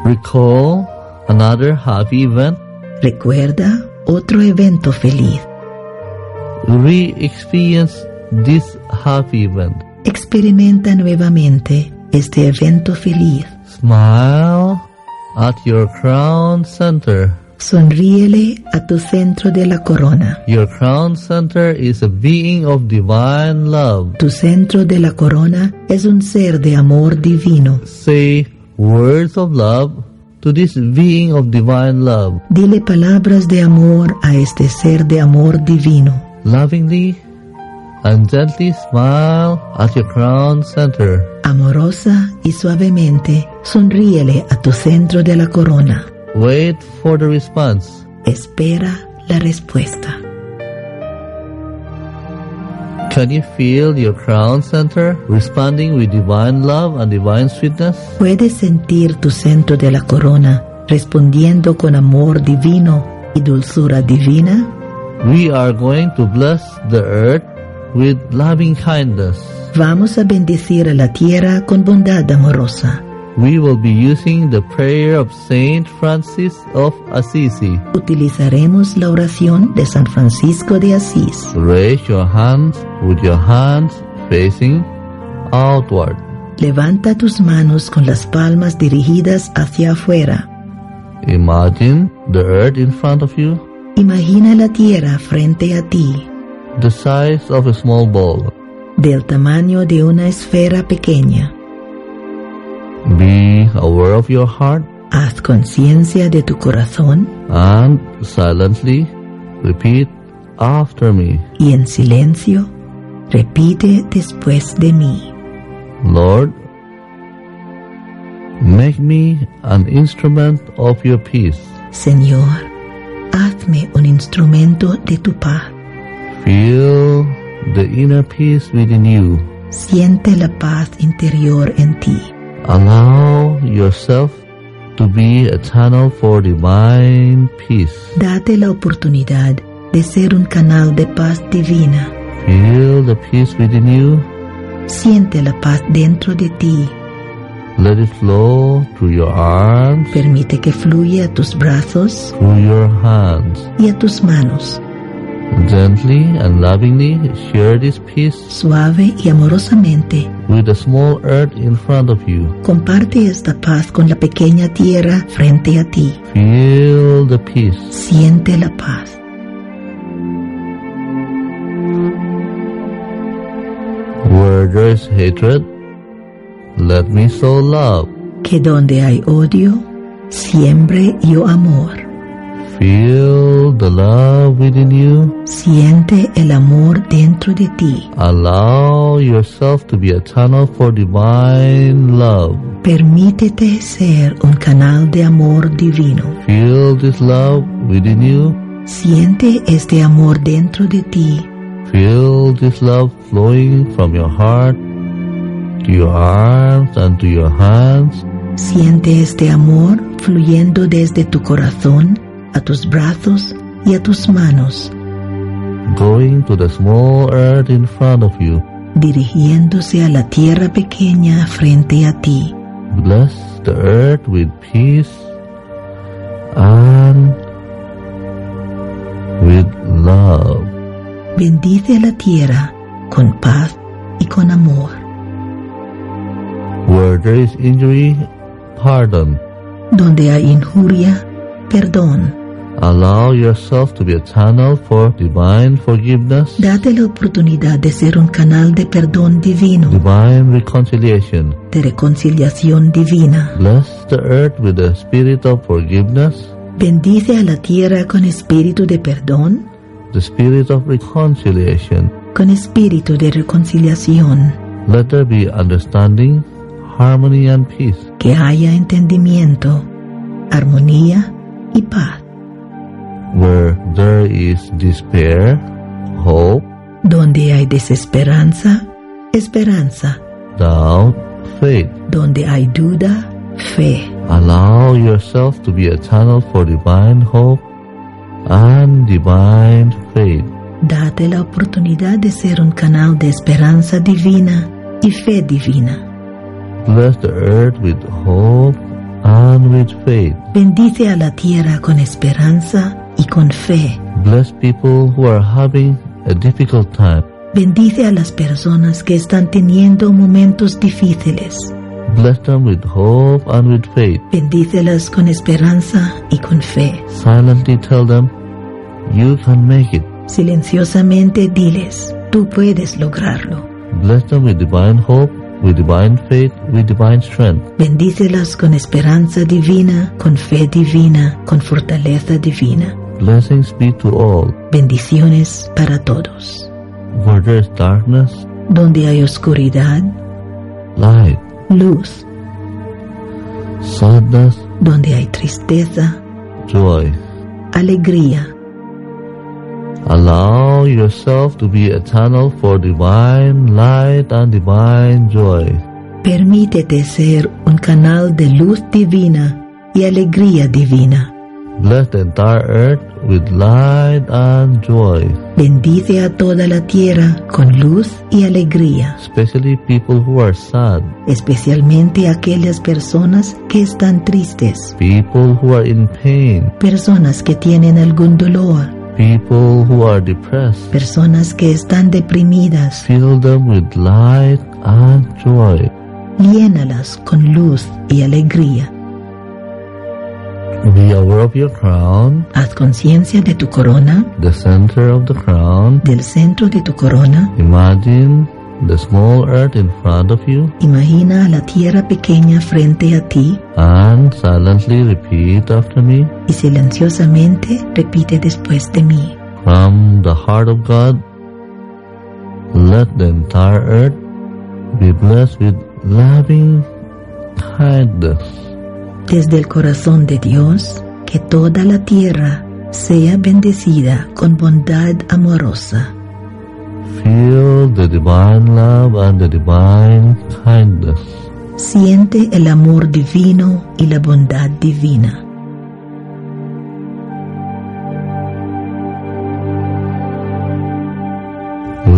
Recall another happy event. Recuerda otro evento feliz. Re-experience this happy event. Experimenta nuevamente este evento feliz. Smile at your crown center. Sonríele a tu centro de la corona. Your crown center is a being of divine love. Tu centro de la corona es un ser de amor divino. Say words of love to this being of divine love. Dile palabras de amor a este ser de amor divino. Lovingly and gently smile at your crown center. Amorosa y suavemente sonríele a tu centro de la corona. Wait for the response. Espera la respuesta. Can you feel your crown center responding with divine love and divine sweetness? ¿Puedes sentir tu centro de la corona respondiendo con amor divino y dulzura divina? We are going to bless the earth with loving kindness. Vamos a bendecir a la tierra con bondad amorosa. We will be using the prayer of Saint Francis of Assisi. Utilizaremos la oración de San Francisco de Asís. Raise your hands with your hands facing outward. Levanta tus manos con las palmas dirigidas hacia afuera. Imagine the earth in front of you, Imagina la tierra frente a ti, the size of a small ball. del tamaño de una esfera pequeña. Be aware of your heart Haz conciencia de tu corazón and silently repeat after me. y en silencio repite después de mí. Lord, make me an instrument of your peace. Señor, hazme un instrumento de tu paz. Feel the inner peace within you. Siente la paz interior en ti. Allow yourself to be a channel for divine peace. Date la oportunidad de ser un canal de paz divina. Feel the peace within you. Siente la paz dentro de ti. Let it flow through your arms, Permite que fluya a tus brazos through your hands. y a tus manos. Gently and lovingly share this peace Suave y amorosamente, with the small earth in front of you. comparte esta paz con la pequeña tierra frente a ti. Feel the peace. Siente la paz. Where there is hatred, let me sow love. Que donde hay odio, siembre yo amor. Feel the love within you. Siente el amor dentro de ti. Allow yourself to be a channel for divine love. Permítete ser un canal de amor divino. Feel this love within you. Siente este amor dentro de ti. Feel this love flowing from your heart to your arms and to your hands. Siente este amor fluyendo desde tu corazón a tus brazos y a tus manos, going to the small earth in front of you. dirigiéndose a la tierra pequeña frente a ti. Bless the earth with peace and with love. Bendice a la tierra con paz y con amor. Where there is injury, pardon. Donde hay injuria, perdón. Allow yourself to be a channel for divine forgiveness, Date la oportunidad de ser un canal de perdón divino, divine reconciliation. de reconciliación divina. Bless the earth with the spirit of forgiveness, Bendice a la tierra con espíritu de perdón, the spirit of reconciliation. con espíritu de reconciliación. Let there be understanding, harmony, and peace. Que haya entendimiento, armonía y paz. Where there is despair, hope, Donde hay desesperanza, esperanza. doubt, faith. Donde hay duda, fe. Allow yourself to be a channel for divine hope and divine faith. Date la oportunidad de ser un canal de esperanza divina y fe divina. Bless the earth with hope and with faith. Bendice a la tierra con esperanza y con fe. Bless people who are having a difficult time. Bendice a las personas que están teniendo momentos difíciles. Bless them with hope and with faith. Bendícelas con esperanza y con fe. Silently tell them, you can make it. Silenciosamente diles, tú puedes lograrlo. Bless them with divine hope with divine faith, with divine strength. Bendícelas con esperanza divina, con fe divina, con fortaleza divina. Blessings be to all. Bendiciones para todos. Where there is darkness, Donde hay oscuridad, light, luz. sadness, Donde hay tristeza, joy. alegría. Allow yourself to be a channel for divine light and divine joy. Permítete ser un canal de luz divina y alegría divina. Bless the entire earth with light and joy, Bendice a toda la tierra con luz y alegría, especially people who are sad, especialmente aquellas personas que están tristes, people who are in pain, personas que tienen algún dolor, people who are depressed. personas que están deprimidas. Fill them with light and joy. Llénalas con luz y alegría. Be aware of your crown, Haz conciencia de tu corona, the center of the crown. del centro de tu corona. Imagine the small earth in front of you Imagina a la tierra pequeña frente a ti and silently repeat after me. y silenciosamente repite después de mí. From the heart of God, let the entire earth be blessed with loving kindness. Desde el corazón de Dios, que toda la tierra sea bendecida con bondad amorosa. Feel the divine love and the divine kindness. Siente el amor divino y la bondad divina.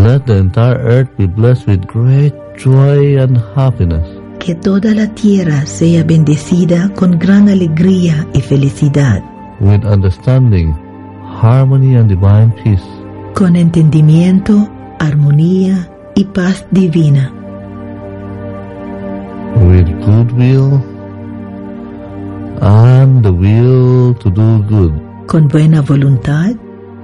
Let the entire earth be blessed with great joy and happiness. Que toda la tierra sea bendecida con gran alegría y felicidad, with understanding, harmony, and divine peace. con entendimiento, armonía y paz divina, with goodwill and the will to do good. con buena voluntad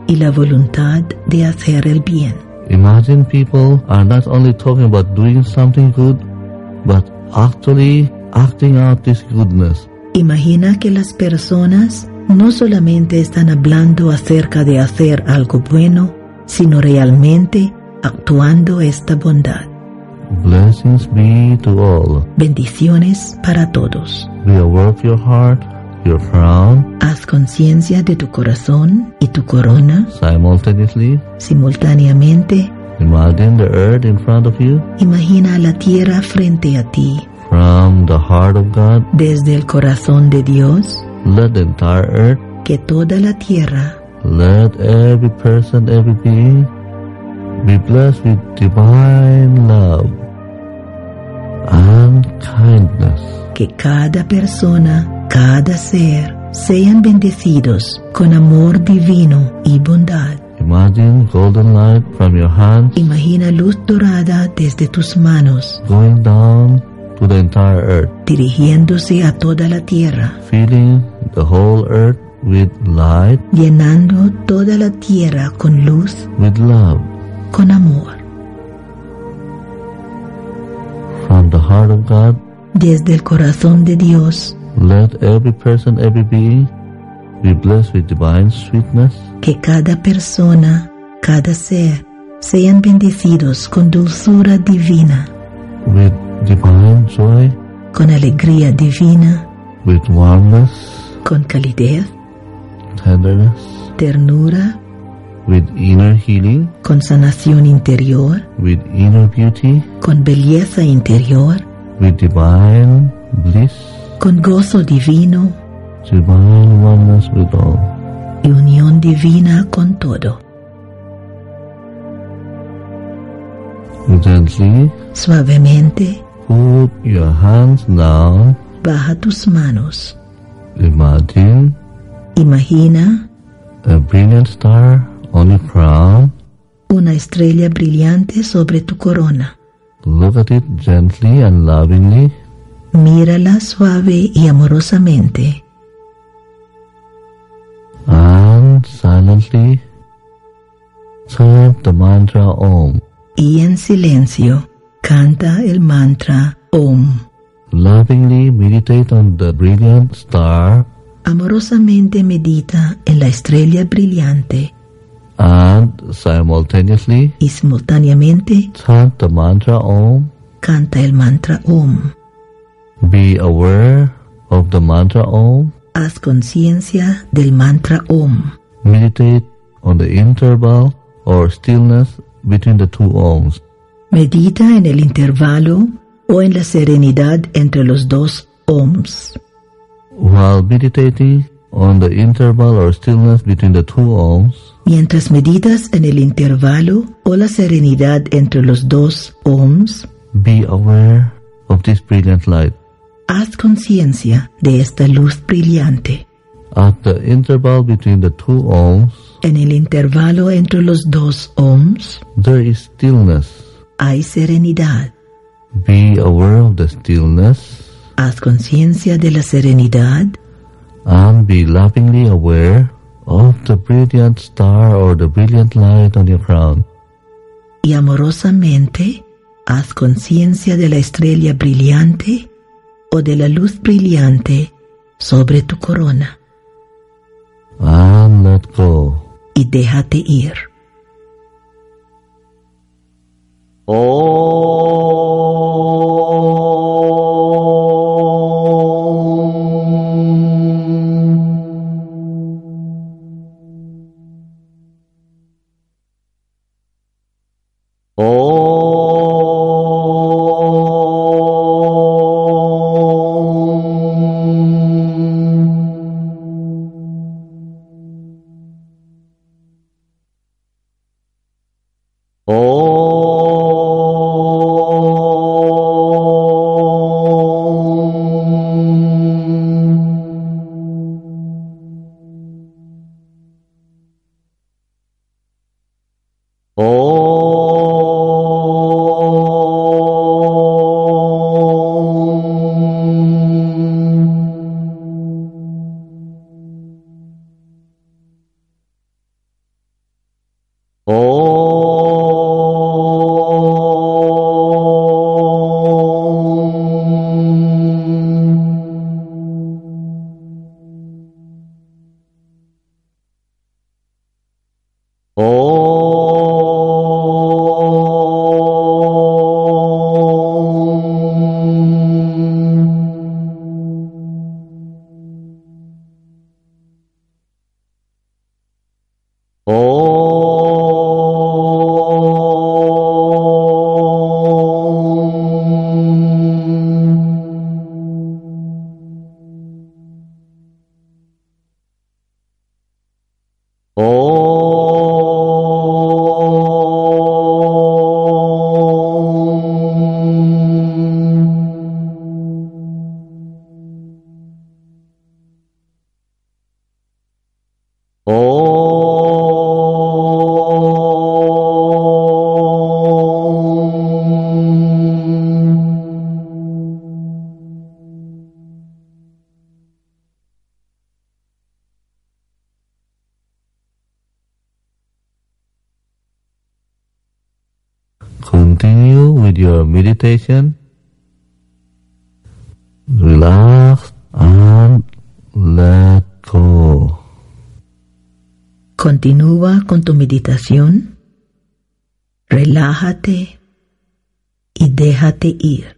y la voluntad de hacer el bien. Imagine people are not only talking about doing something good, but actually acting out this goodness. Imagina que las personas no solamente están hablando acerca de hacer algo bueno, sino realmente actuando esta bondad. Blessings be to all. Bendiciones para todos. Your heart, your crown, Haz conciencia de tu corazón y tu corona simultaneously. simultáneamente. Imagine the earth in front of you. Imagina la tierra frente a ti. From the heart of God, Desde el corazón de Dios, let the entire earth, que toda la tierra, let every person, every being be blessed with divine love and kindness. que cada persona, cada ser, sean bendecidos con amor divino y bondad. Imagine golden light from your hands Imagina luz dorada desde tus manos, going down to the entire earth, dirigiéndose a toda la tierra, filling the whole earth with light, llenando toda la tierra con luz, with love. con amor. From the heart of God, Desde el corazón de Dios, let every person, every being be blessed with divine sweetness, que cada persona, cada ser, sean bendecidos con dulzura divina, with divine joy, con alegría divina, with warmness, con calidez, tenderness, ternura, with inner healing, con sanación interior, with inner beauty, con belleza interior, with divine bliss, con gozo divino divine oneness with all. y unión divina con todo. Gently Suavemente put your hands down. baja tus manos. Imagine Imagina a brilliant star on your crown. una estrella brillante sobre tu corona. Look at it gently and lovingly. Mírala suave y amorosamente and silently chant the mantra Om. y en silencio canta el mantra Om. Lovingly meditate on the brilliant star Amorosamente medita en la estrella brillante and simultaneously y simultáneamente chant the mantra Om. canta el mantra Om. Be aware of the mantra Om. Haz conciencia del mantra Om. Meditate on the interval or stillness between the two Oms. Medita en el intervalo o en la serenidad entre los dos Oms. While meditating on the interval or stillness between the two Oms, Mientras meditas en el intervalo o la serenidad entre los dos Oms, be aware of this brilliant light. Haz conciencia de esta luz brillante. At the interval between the two Oms, En el intervalo entre los dos Oms there is stillness. hay serenidad. Be aware of the stillness Haz conciencia de la serenidad and be lovingly aware of the brilliant star or the brilliant light on your crown. y amorosamente haz conciencia de la estrella brillante o de la luz brillante sobre tu corona go. y déjate ir. Continue Relax and let go. Continúa con tu meditación. Relájate y déjate ir.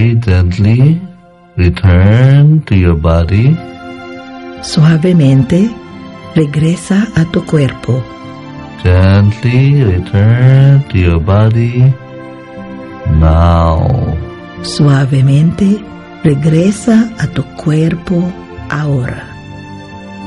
Very gently return to your body. Suavemente regresa a tu cuerpo. Gently return to your body now. Suavemente regresa a tu cuerpo ahora.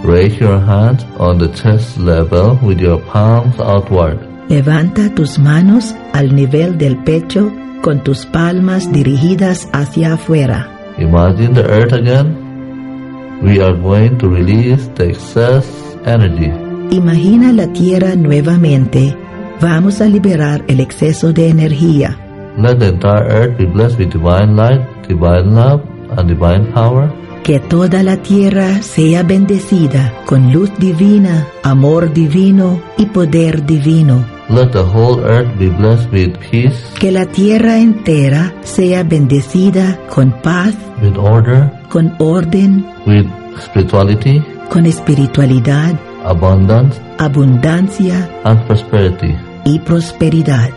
Raise your hands on the chest level with your palms outward. Levanta tus manos al nivel del pecho con tus palmas dirigidas hacia afuera. Imagine the earth again. We are going to release the excess energy. Imagina la tierra nuevamente. Vamos a liberar el exceso de energía. Let the entire earth be blessed with divine light, divine love, and divine power. Que toda la tierra sea bendecida con luz divina, amor divino y poder divino. Let the whole earth be blessed with peace, Que la tierra entera sea bendecida con paz, with order, con orden, with spirituality, con espiritualidad, abundance, abundancia and prosperity. y prosperidad.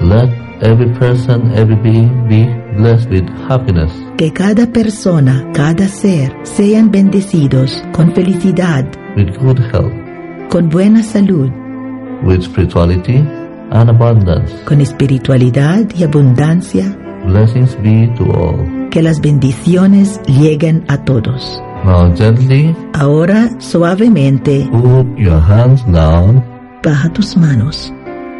Let every person, every being be blessed with happiness, Que cada persona, cada ser sean bendecidos con felicidad, with good health, con buena salud, with spirituality and abundance. con espiritualidad y abundancia. Blessings be to all. Que las bendiciones lleguen a todos. Now gently Ahora suavemente put your hands down. baja tus manos.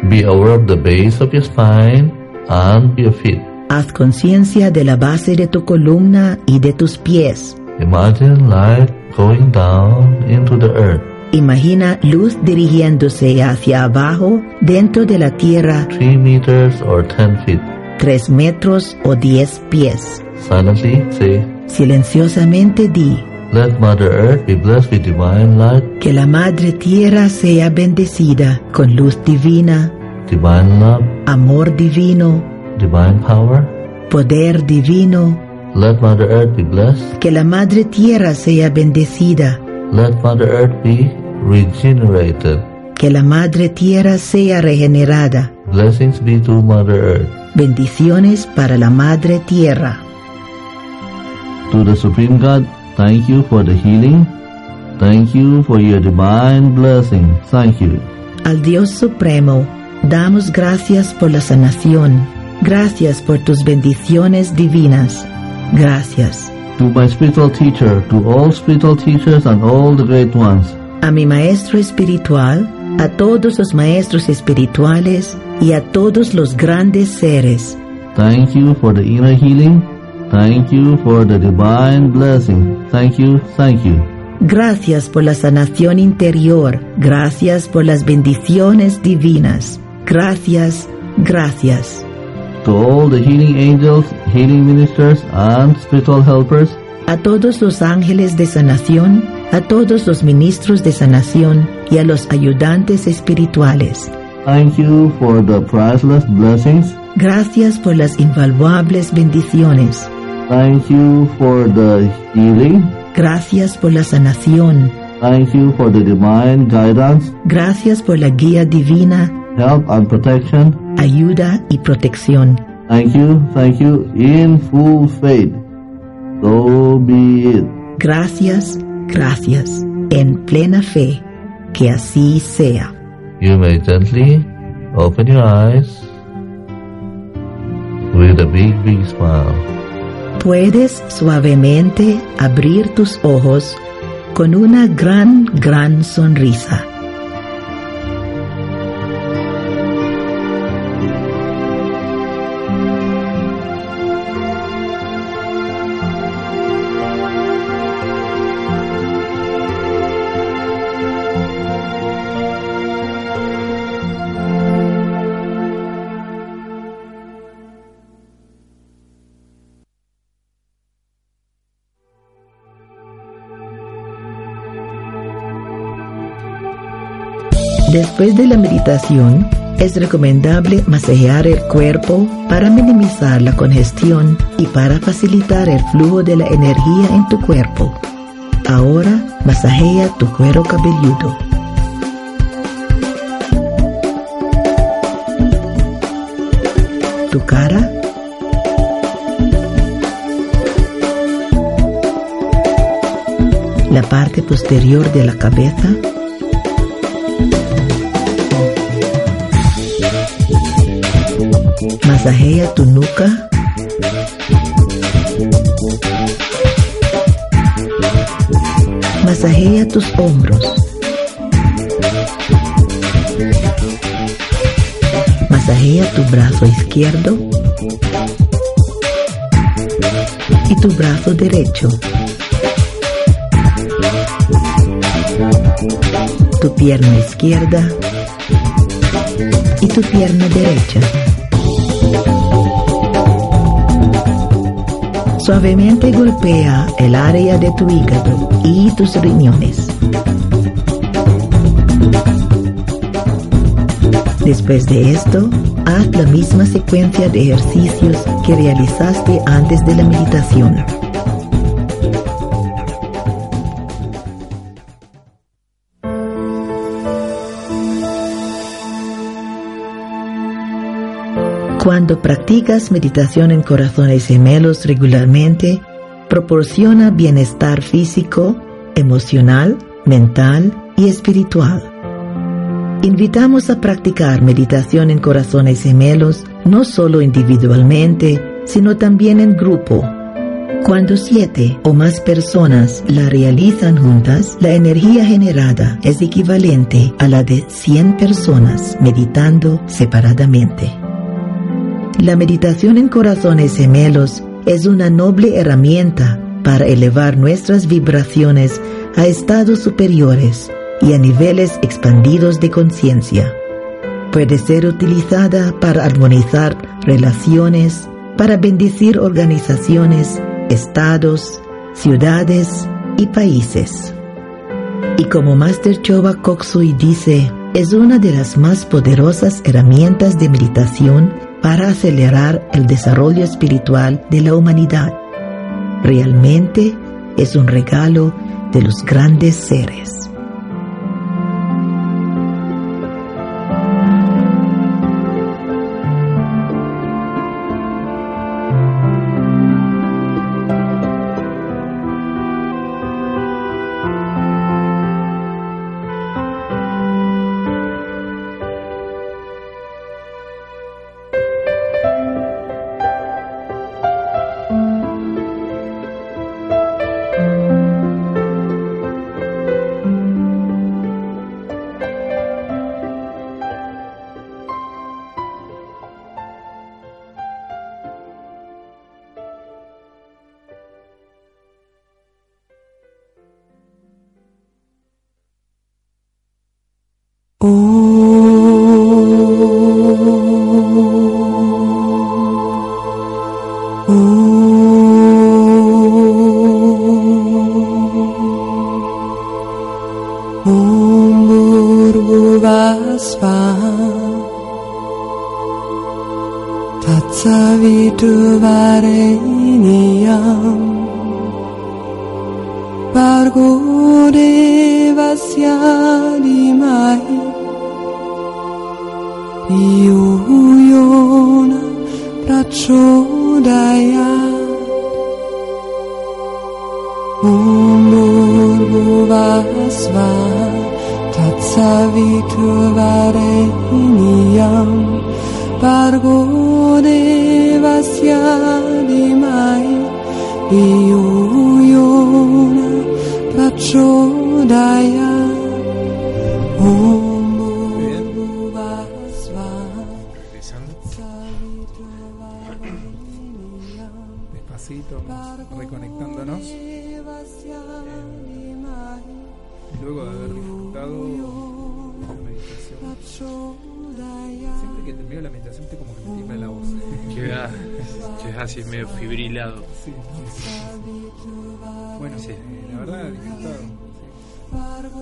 Be aware of the base of your spine and your feet. Haz conciencia de la base de tu columna y de tus pies. Imagine light going down into the earth. Imagina luz dirigiéndose hacia abajo dentro de la tierra 3 meters or 10 feet. 3 metros o 10 pies. Silently say, Silenciosamente di Let Mother Earth be blessed with divine light, que la Madre Tierra sea bendecida con luz divina, divine love, amor divino, divine power. poder divino. Let Mother Earth be blessed. Que la Madre Tierra sea bendecida. Let Mother Earth be regenerated. Que la Madre Tierra sea regenerada. Blessings be to Mother Earth. Bendiciones para la Madre Tierra. To the Supreme God, thank you for the healing. Thank you for your divine blessing. Thank you. Al Dios Supremo, damos gracias por la sanación. Gracias por tus bendiciones divinas. Gracias. To my spiritual teacher, to all spiritual teachers and all the great ones, A mi maestro espiritual, a todos los maestros espirituales y a todos los grandes seres. thank you for the inner healing. Thank you for the divine blessing. Thank you, thank you. Gracias por la sanación interior. Gracias por las bendiciones divinas. Gracias, gracias. To all the healing angels, healing ministers, and spiritual helpers, A todos los ángeles de sanación, a todos los ministros de sanación y a los ayudantes espirituales. thank you for the priceless blessings. Gracias por las invaluables bendiciones. Thank you for the healing. Gracias por la sanación. Thank you for the divine guidance, Gracias por la guía divina, help, and protection. ayuda y protección. Thank you, thank you, in full faith. So be it. Gracias, gracias, en plena fe, que así sea. You may gently open your eyes with a big, big smile. Puedes suavemente abrir tus ojos con una gran, gran sonrisa. Después de la meditación, es recomendable masajear el cuerpo para minimizar la congestión y para facilitar el flujo de la energía en tu cuerpo. Ahora masajea tu cuero cabelludo. Tu cara. La parte posterior de la cabeza. Masajea tu nuca. Masajea tus hombros. Masajea tu brazo izquierdo y tu brazo derecho. Tu pierna izquierda y tu pierna derecha. Suavemente golpea el área de tu hígado y tus riñones. Después de esto, haz la misma secuencia de ejercicios que realizaste antes de la meditación. Cuando practicas meditación en corazones gemelos regularmente, proporciona bienestar físico, emocional, mental y espiritual. Invitamos a practicar meditación en corazones gemelos no solo individualmente, sino también en grupo. Cuando siete o más personas la realizan juntas, la energía generada es equivalente a la de 100 personas meditando separadamente. La meditación en corazones gemelos es una noble herramienta para elevar nuestras vibraciones a estados superiores y a niveles expandidos de conciencia. Puede ser utilizada para armonizar relaciones, para bendecir organizaciones, estados, ciudades y países. Y como Master Choba Koksui dice, es una de las más poderosas herramientas de meditación para acelerar el desarrollo espiritual de la humanidad. Realmente es un regalo de los grandes seres.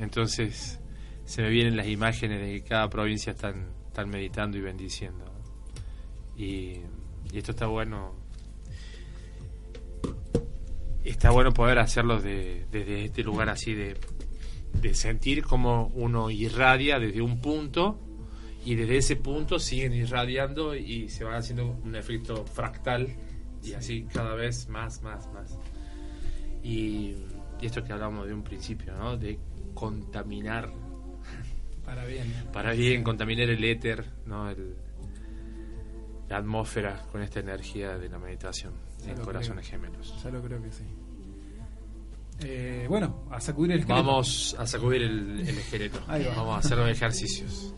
entonces se me vienen las imágenes de que cada provincia están, están meditando y bendiciendo. Y, esto está bueno. Está bueno poder hacerlo desde este lugar así de, de sentir como uno irradia desde un punto y desde ese punto siguen irradiando y se va haciendo un efecto fractal y así cada vez más, más, más. Y, esto que hablamos de un principio, ¿no? De contaminar. Para bien. Para bien, contaminar el éter, ¿no? la atmósfera con esta energía de la meditación en corazones gemelos. Ya lo creo que sí. Eh, bueno, a sacudir el esqueleto. Vamos a sacudir el, el esqueleto. Vamos a hacer los ejercicios.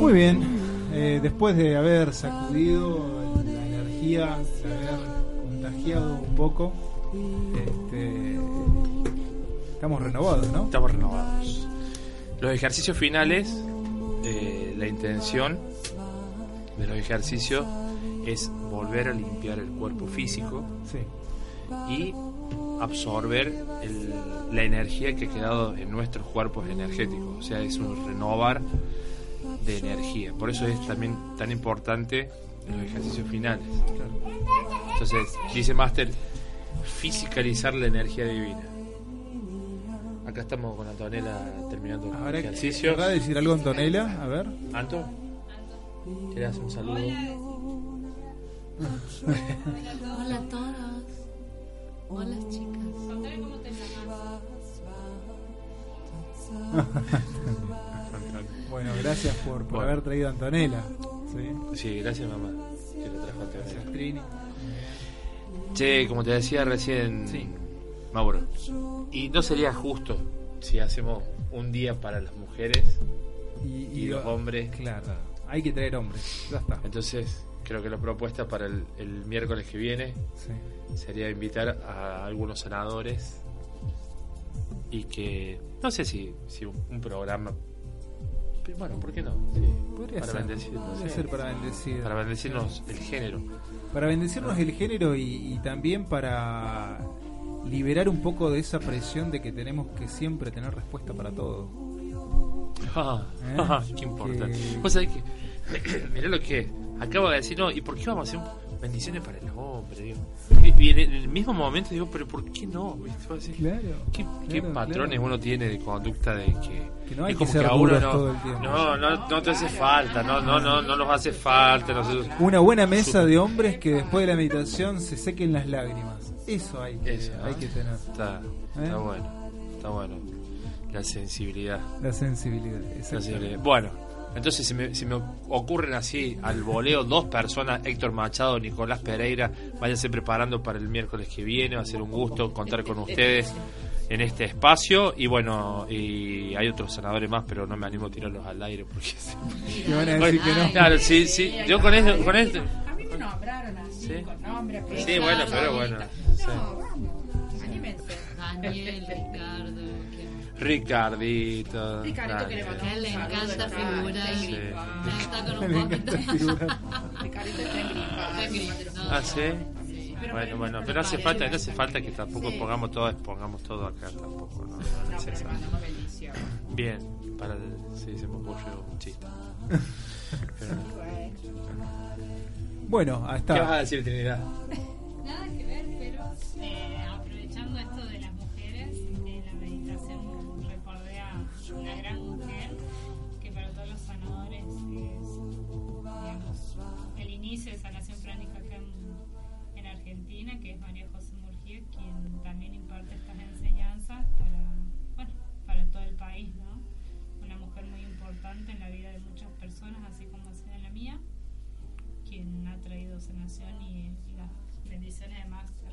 Muy bien, eh, después de haber sacudido la energía, de haber contagiado un poco, este, estamos renovados, ¿no? Estamos renovados. Los ejercicios finales, eh, la intención de los ejercicios es volver a limpiar el cuerpo físico y absorber la energía que ha quedado en nuestros cuerpos energéticos. O sea, es un renovar de energía. Por eso es también tan importante los ejercicios finales. Entonces, dice Master, fisicalizar la energía divina. Acá estamos con Antonella terminando el ejercicio. ¿Querrá decir algo Antonella? A ver. ¿Anto? ¿Quieres hacer un saludo? Hola a todos. Hola chicas. cómo te bueno, gracias por, por haber traído a Antonella. ¿sí? sí, gracias mamá. Que lo trajo Antonella. Trini. Che, como te decía recién, sí. Mauro, y no sería justo si hacemos un día para las mujeres y, los hombres. Claro, hay que traer hombres, ya está. Entonces, creo que la propuesta para el, el miércoles que viene sería invitar a algunos senadores y que, no sé si, si un, programa bueno, ¿por qué no? Podría para ser. para bendecir. Para bendecirnos el género. Para bendecirnos el género y, también para liberar un poco de esa presión de que tenemos que siempre tener respuesta para todo. Ah, ¿Eh? qué importante. Vos sabés que, mirá lo que acabo de decir, no, ¿y por qué vamos a hacer bendiciones para el hombre? Digo. Y, en el mismo momento digo, pero ¿por qué no? Claro, ¿Qué, patrones uno tiene de conducta de que, no hay que, ser a uno no, no, no, no te hace falta, no, no, no, no nos hace falta. Una buena mesa de hombres que después de la meditación se sequen las lágrimas. Eso hay que, Eso, hay que tener. Está, ¿Eh? está bueno, está bueno. La sensibilidad. La sensibilidad, La sensibilidad. Bueno, entonces, si me, si me ocurren así al voleo dos personas, Héctor Machado, Nicolás Pereira, váyanse preparando para el miércoles que viene, va a ser un gusto contar con ustedes en este espacio. Y bueno y hay otros senadores más pero no me animo a tirarlos al aire porque van a decir que no. Claro sí sí. Yo con esto con esto a mí me nombraron así ¿Sí? con nombre sí bueno pero bueno no vamos anímense. Daniel Ricardo Ricardito. Ricardito que le le encanta figura y está con un poco. Ricardito está en. Ah, sí. bueno, bueno, pero no hace falta, no hace falta que tampoco pongamos todo, pongamos todo acá tampoco, ¿no? Bien, para el, sí, se me ocurrió un chiste. Bueno, hasta. ¿Qué vas a decir, Trinidad? Nada que una gran mujer que para todos los sanadores es el inicio de sanación pránica acá en, Argentina, que es María José Murgía, quien también imparte estas enseñanzas para, bueno, para todo el país, ¿no? Una mujer muy importante en la vida de muchas personas, así como ha sido la mía, quien ha traído sanación y, las bendiciones de Máster.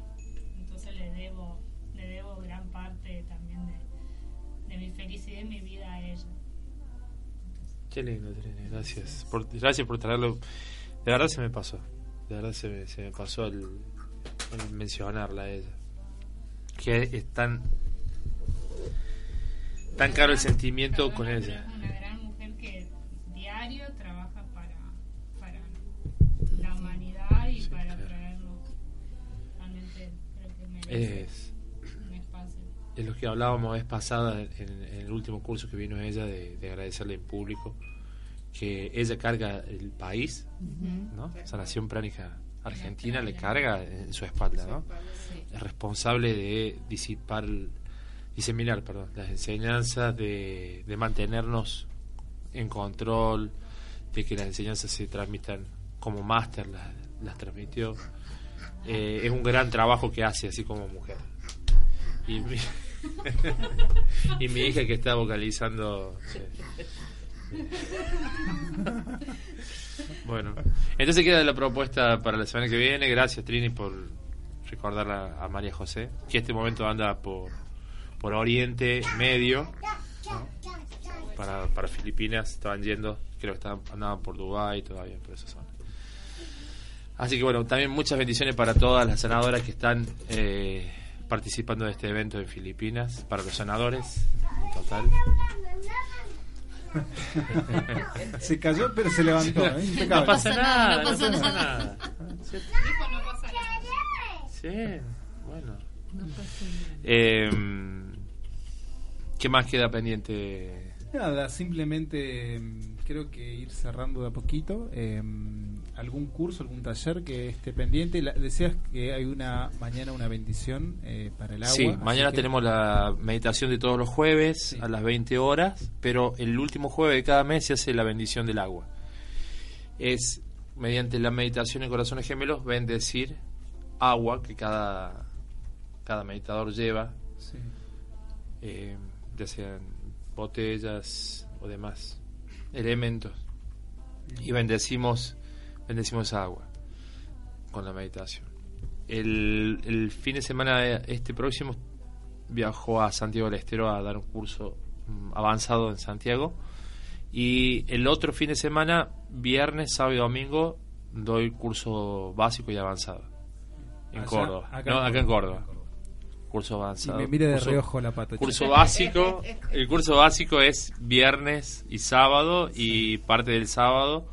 Entonces le debo, le debo gran parte también de de mi felicidad y mi vida a ella. Qué lindo, gracias. Por, gracias por traerlo. De verdad se me pasó. De verdad se me, se me pasó el, mencionarla a ella. Que es tan tan caro el sentimiento con ella. Una gran mujer que diario trabaja para, para la humanidad y para traerlo realmente lo que merece. Es de los que hablábamos vez pasada en, el último curso que vino ella de, agradecerle en público que ella carga el país ¿no? Sanación Pránica Argentina le carga en su espalda ¿no? es responsable de disipar diseminar perdón las enseñanzas de, de mantenernos en control de que las enseñanzas se transmitan como máster las transmitió. Eh, es un gran trabajo que hace así como mujer. Y y mi hija que está vocalizando. sí. Bueno, entonces queda la propuesta para la semana que viene. Gracias Trini por recordar a, a María José, que este momento anda por, por Oriente Medio, ¿no? para, para Filipinas, estaban yendo, creo que estaban, andaban por Dubái todavía, por esa zona. Así que bueno, también muchas bendiciones para todas las sanadoras que están eh, participando de este evento en Filipinas, para los sanadores en total. se cayó, pero se levantó. ¿eh? No pasa nada, no pasa no pasa nada. nada. Dijo, no pasa nada. Sí, bueno. Eh, ¿Qué más queda pendiente? Nada, simplemente mm, creo que ir cerrando de a poquito. eh, algún curso, algún taller que esté pendiente. La- decías que hay una mañana una bendición eh, para el agua. Sí, mañana que- tenemos la meditación de todos los jueves a las 20 horas, pero el último jueves de cada mes se hace la bendición del agua. Es mediante la meditación en corazones gemelos bendecir agua que cada, cada meditador lleva, Sí. eh, ya sean botellas o demás elementos, y bendecimos, bendecimos esa agua con la meditación. El, el fin de semana este próximo viajó a Santiago del Estero a dar un curso mm, avanzado en Santiago y el otro fin de semana, viernes, sábado y domingo, doy curso básico y avanzado en Allá, Córdoba. acá no, en acá en Córdoba. Córdoba. Curso Y avanzado. me mira de curso- reojo la pata. Curso básico, el curso básico es viernes y sábado y parte del sábado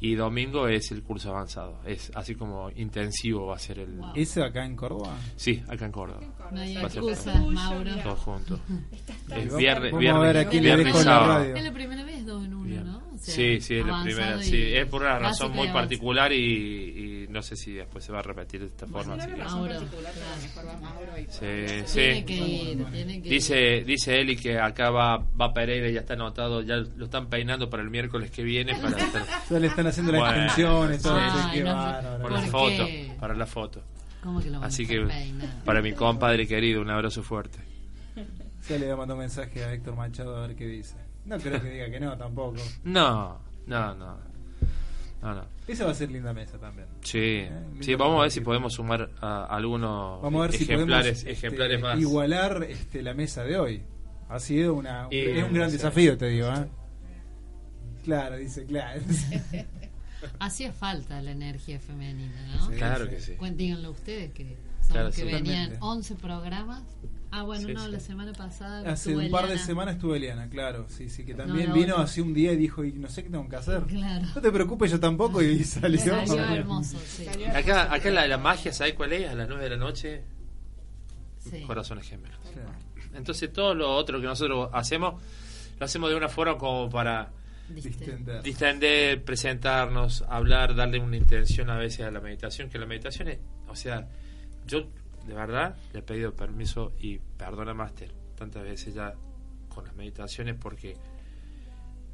y domingo es el curso avanzado. Es así como intensivo va a ser el... Wow. ¿Ese acá en Córdoba? Sí, acá en Córdoba. No hay excusas, Mauro. Todos juntos. Es viernes, viernes, viernes sábado. Es la primera vez dos en uno. ¿no? O sea, Sí, sí, es la primera. Sí, es por una razón muy particular y, y no sé si después se va a repetir de esta forma. así que- Mauro, Sí, Tiene sí. que ir, tiene que ir. Dice, dice Eli que acá va, va Pereira, ya está anotado, ya lo están peinando para el miércoles que viene para, estar- Ya le están haciendo las extensiones, todo. Ay, no, por la ¿Por foto, para la foto. ¿Cómo que lo van Así a que para mi compadre querido, un abrazo fuerte. Ya le voy a mandar un mensaje a Héctor Machado a ver qué dice. No creo que diga que no, tampoco. No, no, no. No, no. Esa va a ser linda mesa también. Sí, Eh, sí, vamos a ver si podemos sumar a algunos Vamos a ver si ejemplares, podemos este, ejemplares más. igualar este, la mesa de hoy. Ha sido una, Y- es un gran sí. desafío, te digo. ¿eh? Claro, dice, claro. Hacía falta la energía femenina, ¿no? Sí. Claro que sí. Díganlo ustedes que son Claro, los que venían Totalmente. 11 programas. Ah, bueno, Sí, no, sí. la semana pasada. Hace un par de semanas estuvo Eliana, claro. Sí, sí, que también No, vino así un día y dijo, y no sé qué tengo que hacer. Claro. No te preocupes, yo tampoco. Y salió. Salió hermoso, sí. Acá, acá la, la magia, ¿sabes cuál es? A las 9 de la noche, sí. corazones gemelos. Claro. Entonces todo lo otro que nosotros hacemos, lo hacemos de una forma como para Diste. Distender. distender, presentarnos, hablar, darle una intención a veces a la meditación, que la meditación es, o sea, yo de verdad le he pedido permiso y perdona Master tantas veces ya con las meditaciones porque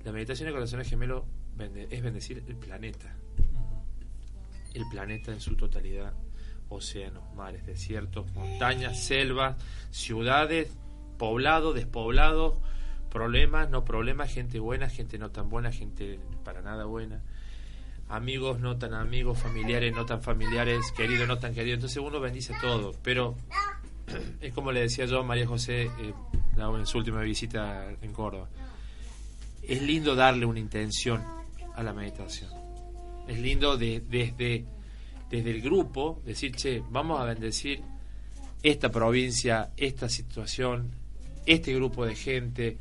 la meditación de corazones gemelos es bendecir el planeta, el planeta en su totalidad, océanos, mares, desiertos, montañas, selvas, ciudades, poblados, despoblados, problemas, no problemas, gente buena, gente no tan buena, gente para nada buena, amigos no tan amigos, familiares no tan familiares, queridos no tan queridos, entonces uno bendice todo, pero es como le decía yo a María José eh, en su última visita en Córdoba, es lindo darle una intención a la meditación, es lindo de- desde, desde el grupo decir, che, vamos a bendecir esta provincia, esta situación, este grupo de gente,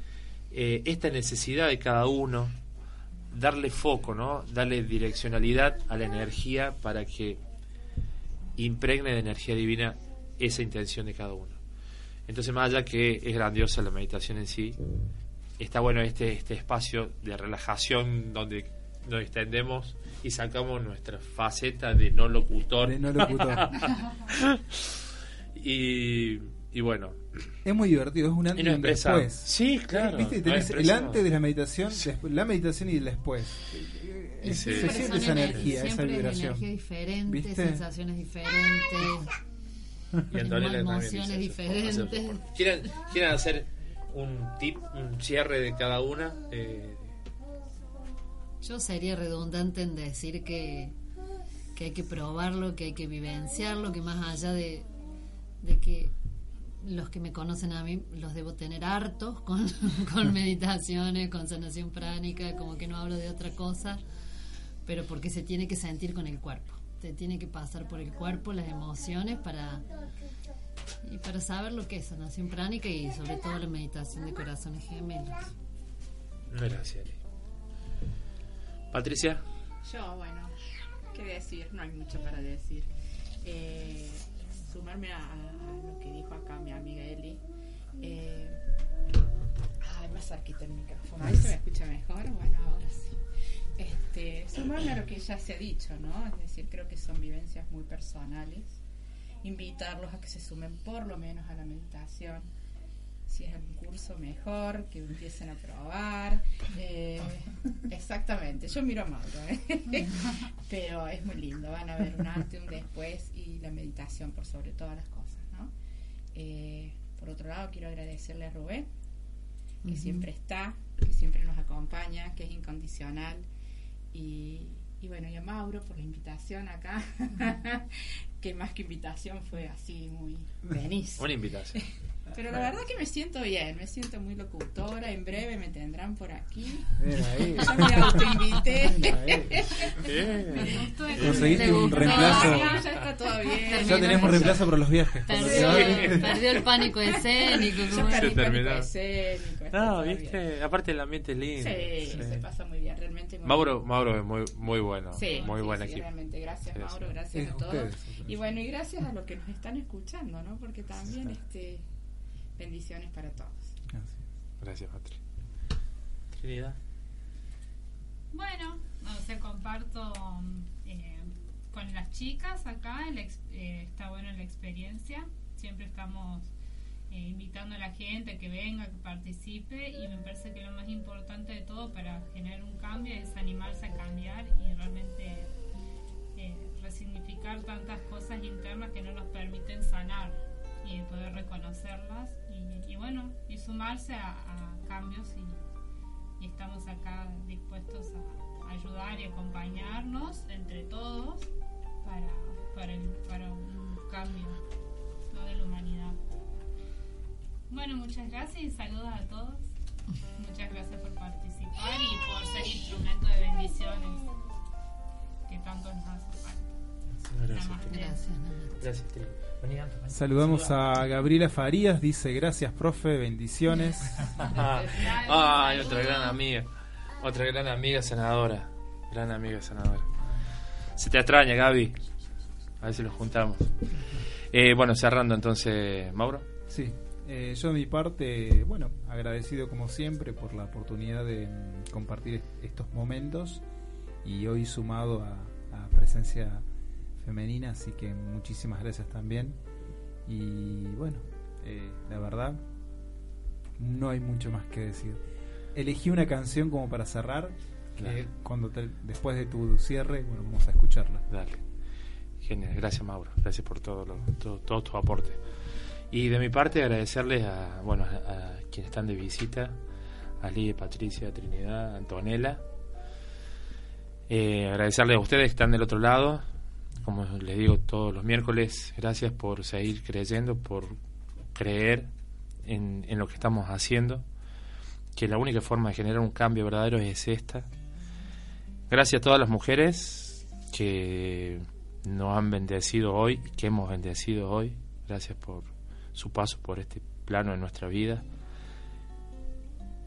eh, esta necesidad de cada uno, darle foco, ¿no? Darle direccionalidad a la energía para que impregne de energía divina esa intención de cada uno. Entonces, más allá que es grandiosa la meditación en sí, está bueno este, este espacio de relajación donde nos extendemos y sacamos nuestra faceta de no locutor. De no locutor. y, y bueno, Es muy divertido, es un antes y un después. Sí, claro. ¿Viste? Tenés el expresamos. antes de la meditación, después- la meditación y el después. Es Sí. Se siente esa energía, esa siempre vibración. energía diferente, ¿Viste? sensaciones diferentes, Y Antonella también emociones diferentes. Hacer- ¿Quieren, ¿Quieren hacer un tip, un cierre de cada una? Eh, Yo sería redundante en decir que, que hay que probarlo, que hay que vivenciarlo, que más allá de, de que los que me conocen a mí los debo tener hartos con, con meditaciones, con sanación pránica, como que no hablo de otra cosa, pero porque se tiene que sentir con el cuerpo. Se tiene que pasar por el cuerpo las emociones para y para saber lo que es sanación pránica y sobre todo la meditación de corazones gemelos. gracias. Patricia, Yo, bueno, ¿qué decir? No hay mucho para decir. Eh, sumarme a, a lo que dijo acá mi amiga Eli. Eh, ay, más cerquita el micrófono. Ahí se me escucha mejor. Bueno, ahora sí. Este, sumarme a lo que ya se ha dicho, ¿no? Es decir, creo que son vivencias muy personales. Invitarlos a que se sumen por lo menos a la meditación. Si es un curso mejor, que empiecen a probar. Eh, exactamente, yo miro a Mauro, ¿eh? pero es muy lindo. Van a ver un antes, un después y la meditación por sobre todas las cosas. ¿no? Eh, por otro lado, quiero agradecerle a Rubén, que Ujú. siempre está, que siempre nos acompaña, que es incondicional. Y, y bueno, y a Mauro por la invitación acá, que más que invitación fue así muy venís. una invitación. Pero la verdad que me siento bien, me siento muy locutora. En breve me tendrán por aquí. Mira ahí. Yo me autoinvité. Bien. Conseguiste un reemplazo. Ya, ya está todo bien. Ya tenemos reemplazo para los viajes. Perdió, perdió el pánico escénico. Ya perdí Se terminó. pánico escénico, No, todo bien. viste, aparte el ambiente es lindo. Sí, Sí. se pasa muy bien, realmente. muy Mauro, Mauro es muy, muy bueno, Sí, muy sí, buen sí, equipo. realmente. Gracias, Mauro, gracias a todos. Y bueno, y gracias a los que nos están escuchando, ¿no? Porque también este bendiciones para todos. Así. Gracias, Patri. Trinidad. Bueno, o sea, comparto eh, con las chicas acá, el eh, está bueno la experiencia, siempre estamos eh, invitando a la gente a que venga, que participe y me parece que lo más importante de todo para generar un cambio es animarse a cambiar y realmente eh, resignificar tantas cosas internas que no nos permiten sanar y poder reconocerlas y, y bueno, y sumarse a, a cambios y, y estamos acá dispuestos a ayudar y acompañarnos entre todos para, para, el- para un cambio ¿no? de la humanidad. Bueno, muchas gracias y saludos a todos. Muchas gracias por participar y por ser instrumento de bendiciones que tanto nos hace falta. Gracias, Namaste. Gracias, Namaste. Gracias, Saludamos a Gabriela Farías, dice gracias profe, bendiciones. Ay, otra gran amiga. Otra gran amiga senadora. Gran amiga senadora. Se te extraña, Gaby. A ver si los juntamos. Eh, bueno, cerrando entonces, Mauro. Sí, eh, yo de mi parte, bueno, agradecido como siempre por la oportunidad de mm, compartir est- estos momentos y hoy sumado a, a presencia femenina, así que muchísimas gracias también. Y bueno, eh, la verdad, no hay mucho más que decir. Elegí una canción como para cerrar, que Dale. cuando te- después de tu cierre, bueno, vamos a escucharla. Dale. Genial. Gracias, Mauro. Gracias por todo, lo, todo, todo tu aporte. Y de mi parte, agradecerles a, bueno, a, a quienes están de visita, a Lidia, Patricia, Trinidad, Antonella. Eh, agradecerles a ustedes que están del otro lado. Como les digo todos los miércoles, gracias por seguir creyendo, por creer en, en lo que estamos haciendo. Que la única forma de generar un cambio verdadero es esta. Gracias a todas las mujeres que nos han bendecido hoy, que hemos bendecido hoy. Gracias por su paso por este plano de nuestra vida.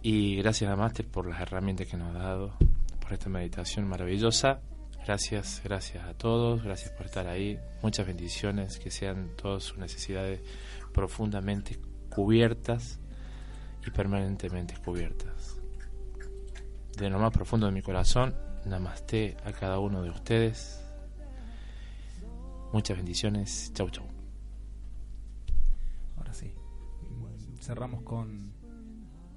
Y gracias a Master por las herramientas que nos ha dado, por esta meditación maravillosa. Gracias, gracias a todos, gracias por estar ahí. Muchas bendiciones, que sean todas sus necesidades profundamente cubiertas y permanentemente cubiertas. De lo más profundo de mi corazón, namaste a cada uno de ustedes. Muchas bendiciones. Chau, chau. Ahora sí. Cerramos con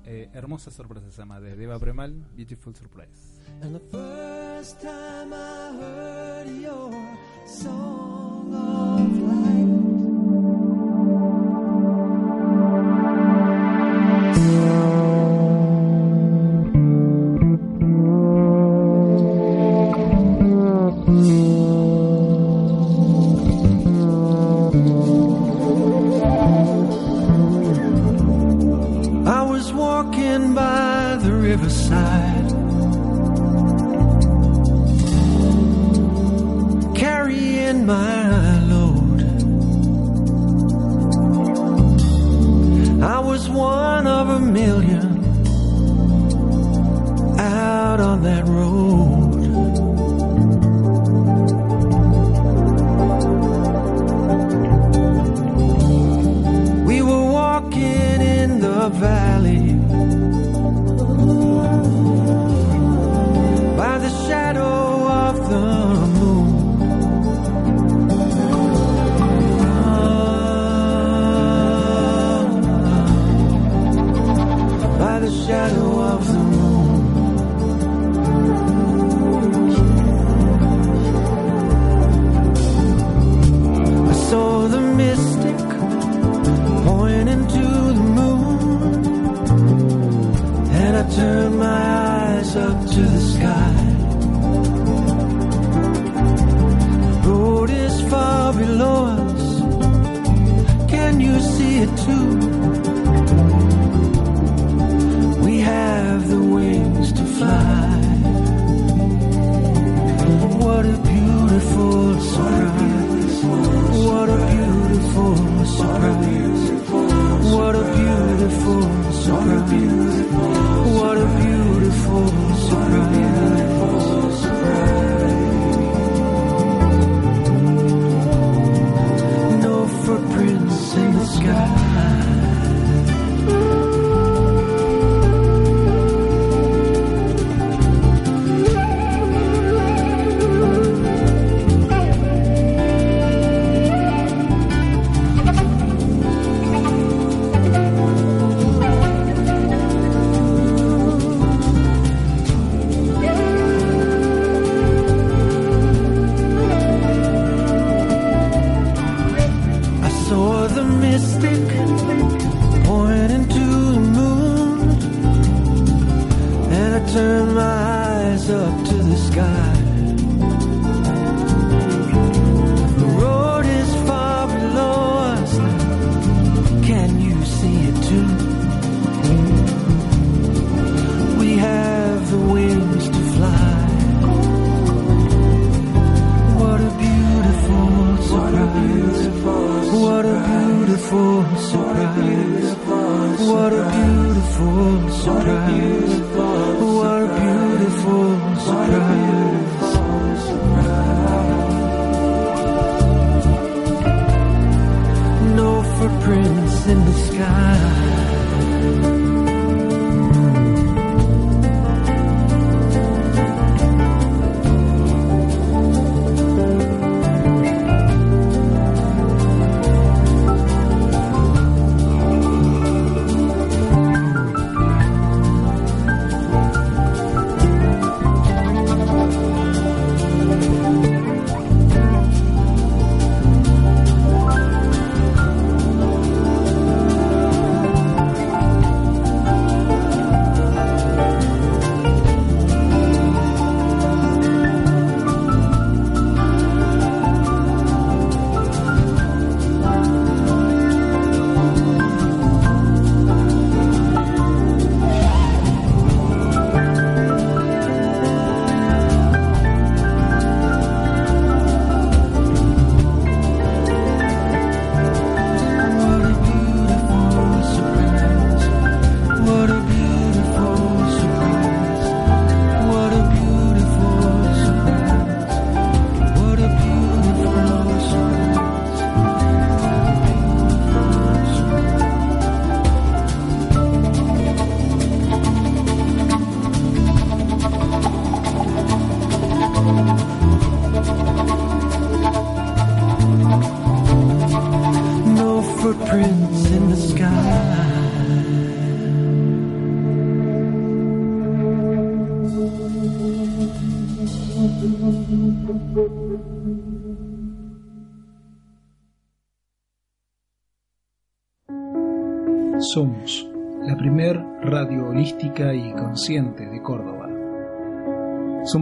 Eh, hermosa sorpresa se llama de Eva Premal, Beautiful Surprise. And the first time I heard your song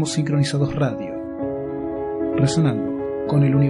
Sincronizados Radio, resonando con el universo.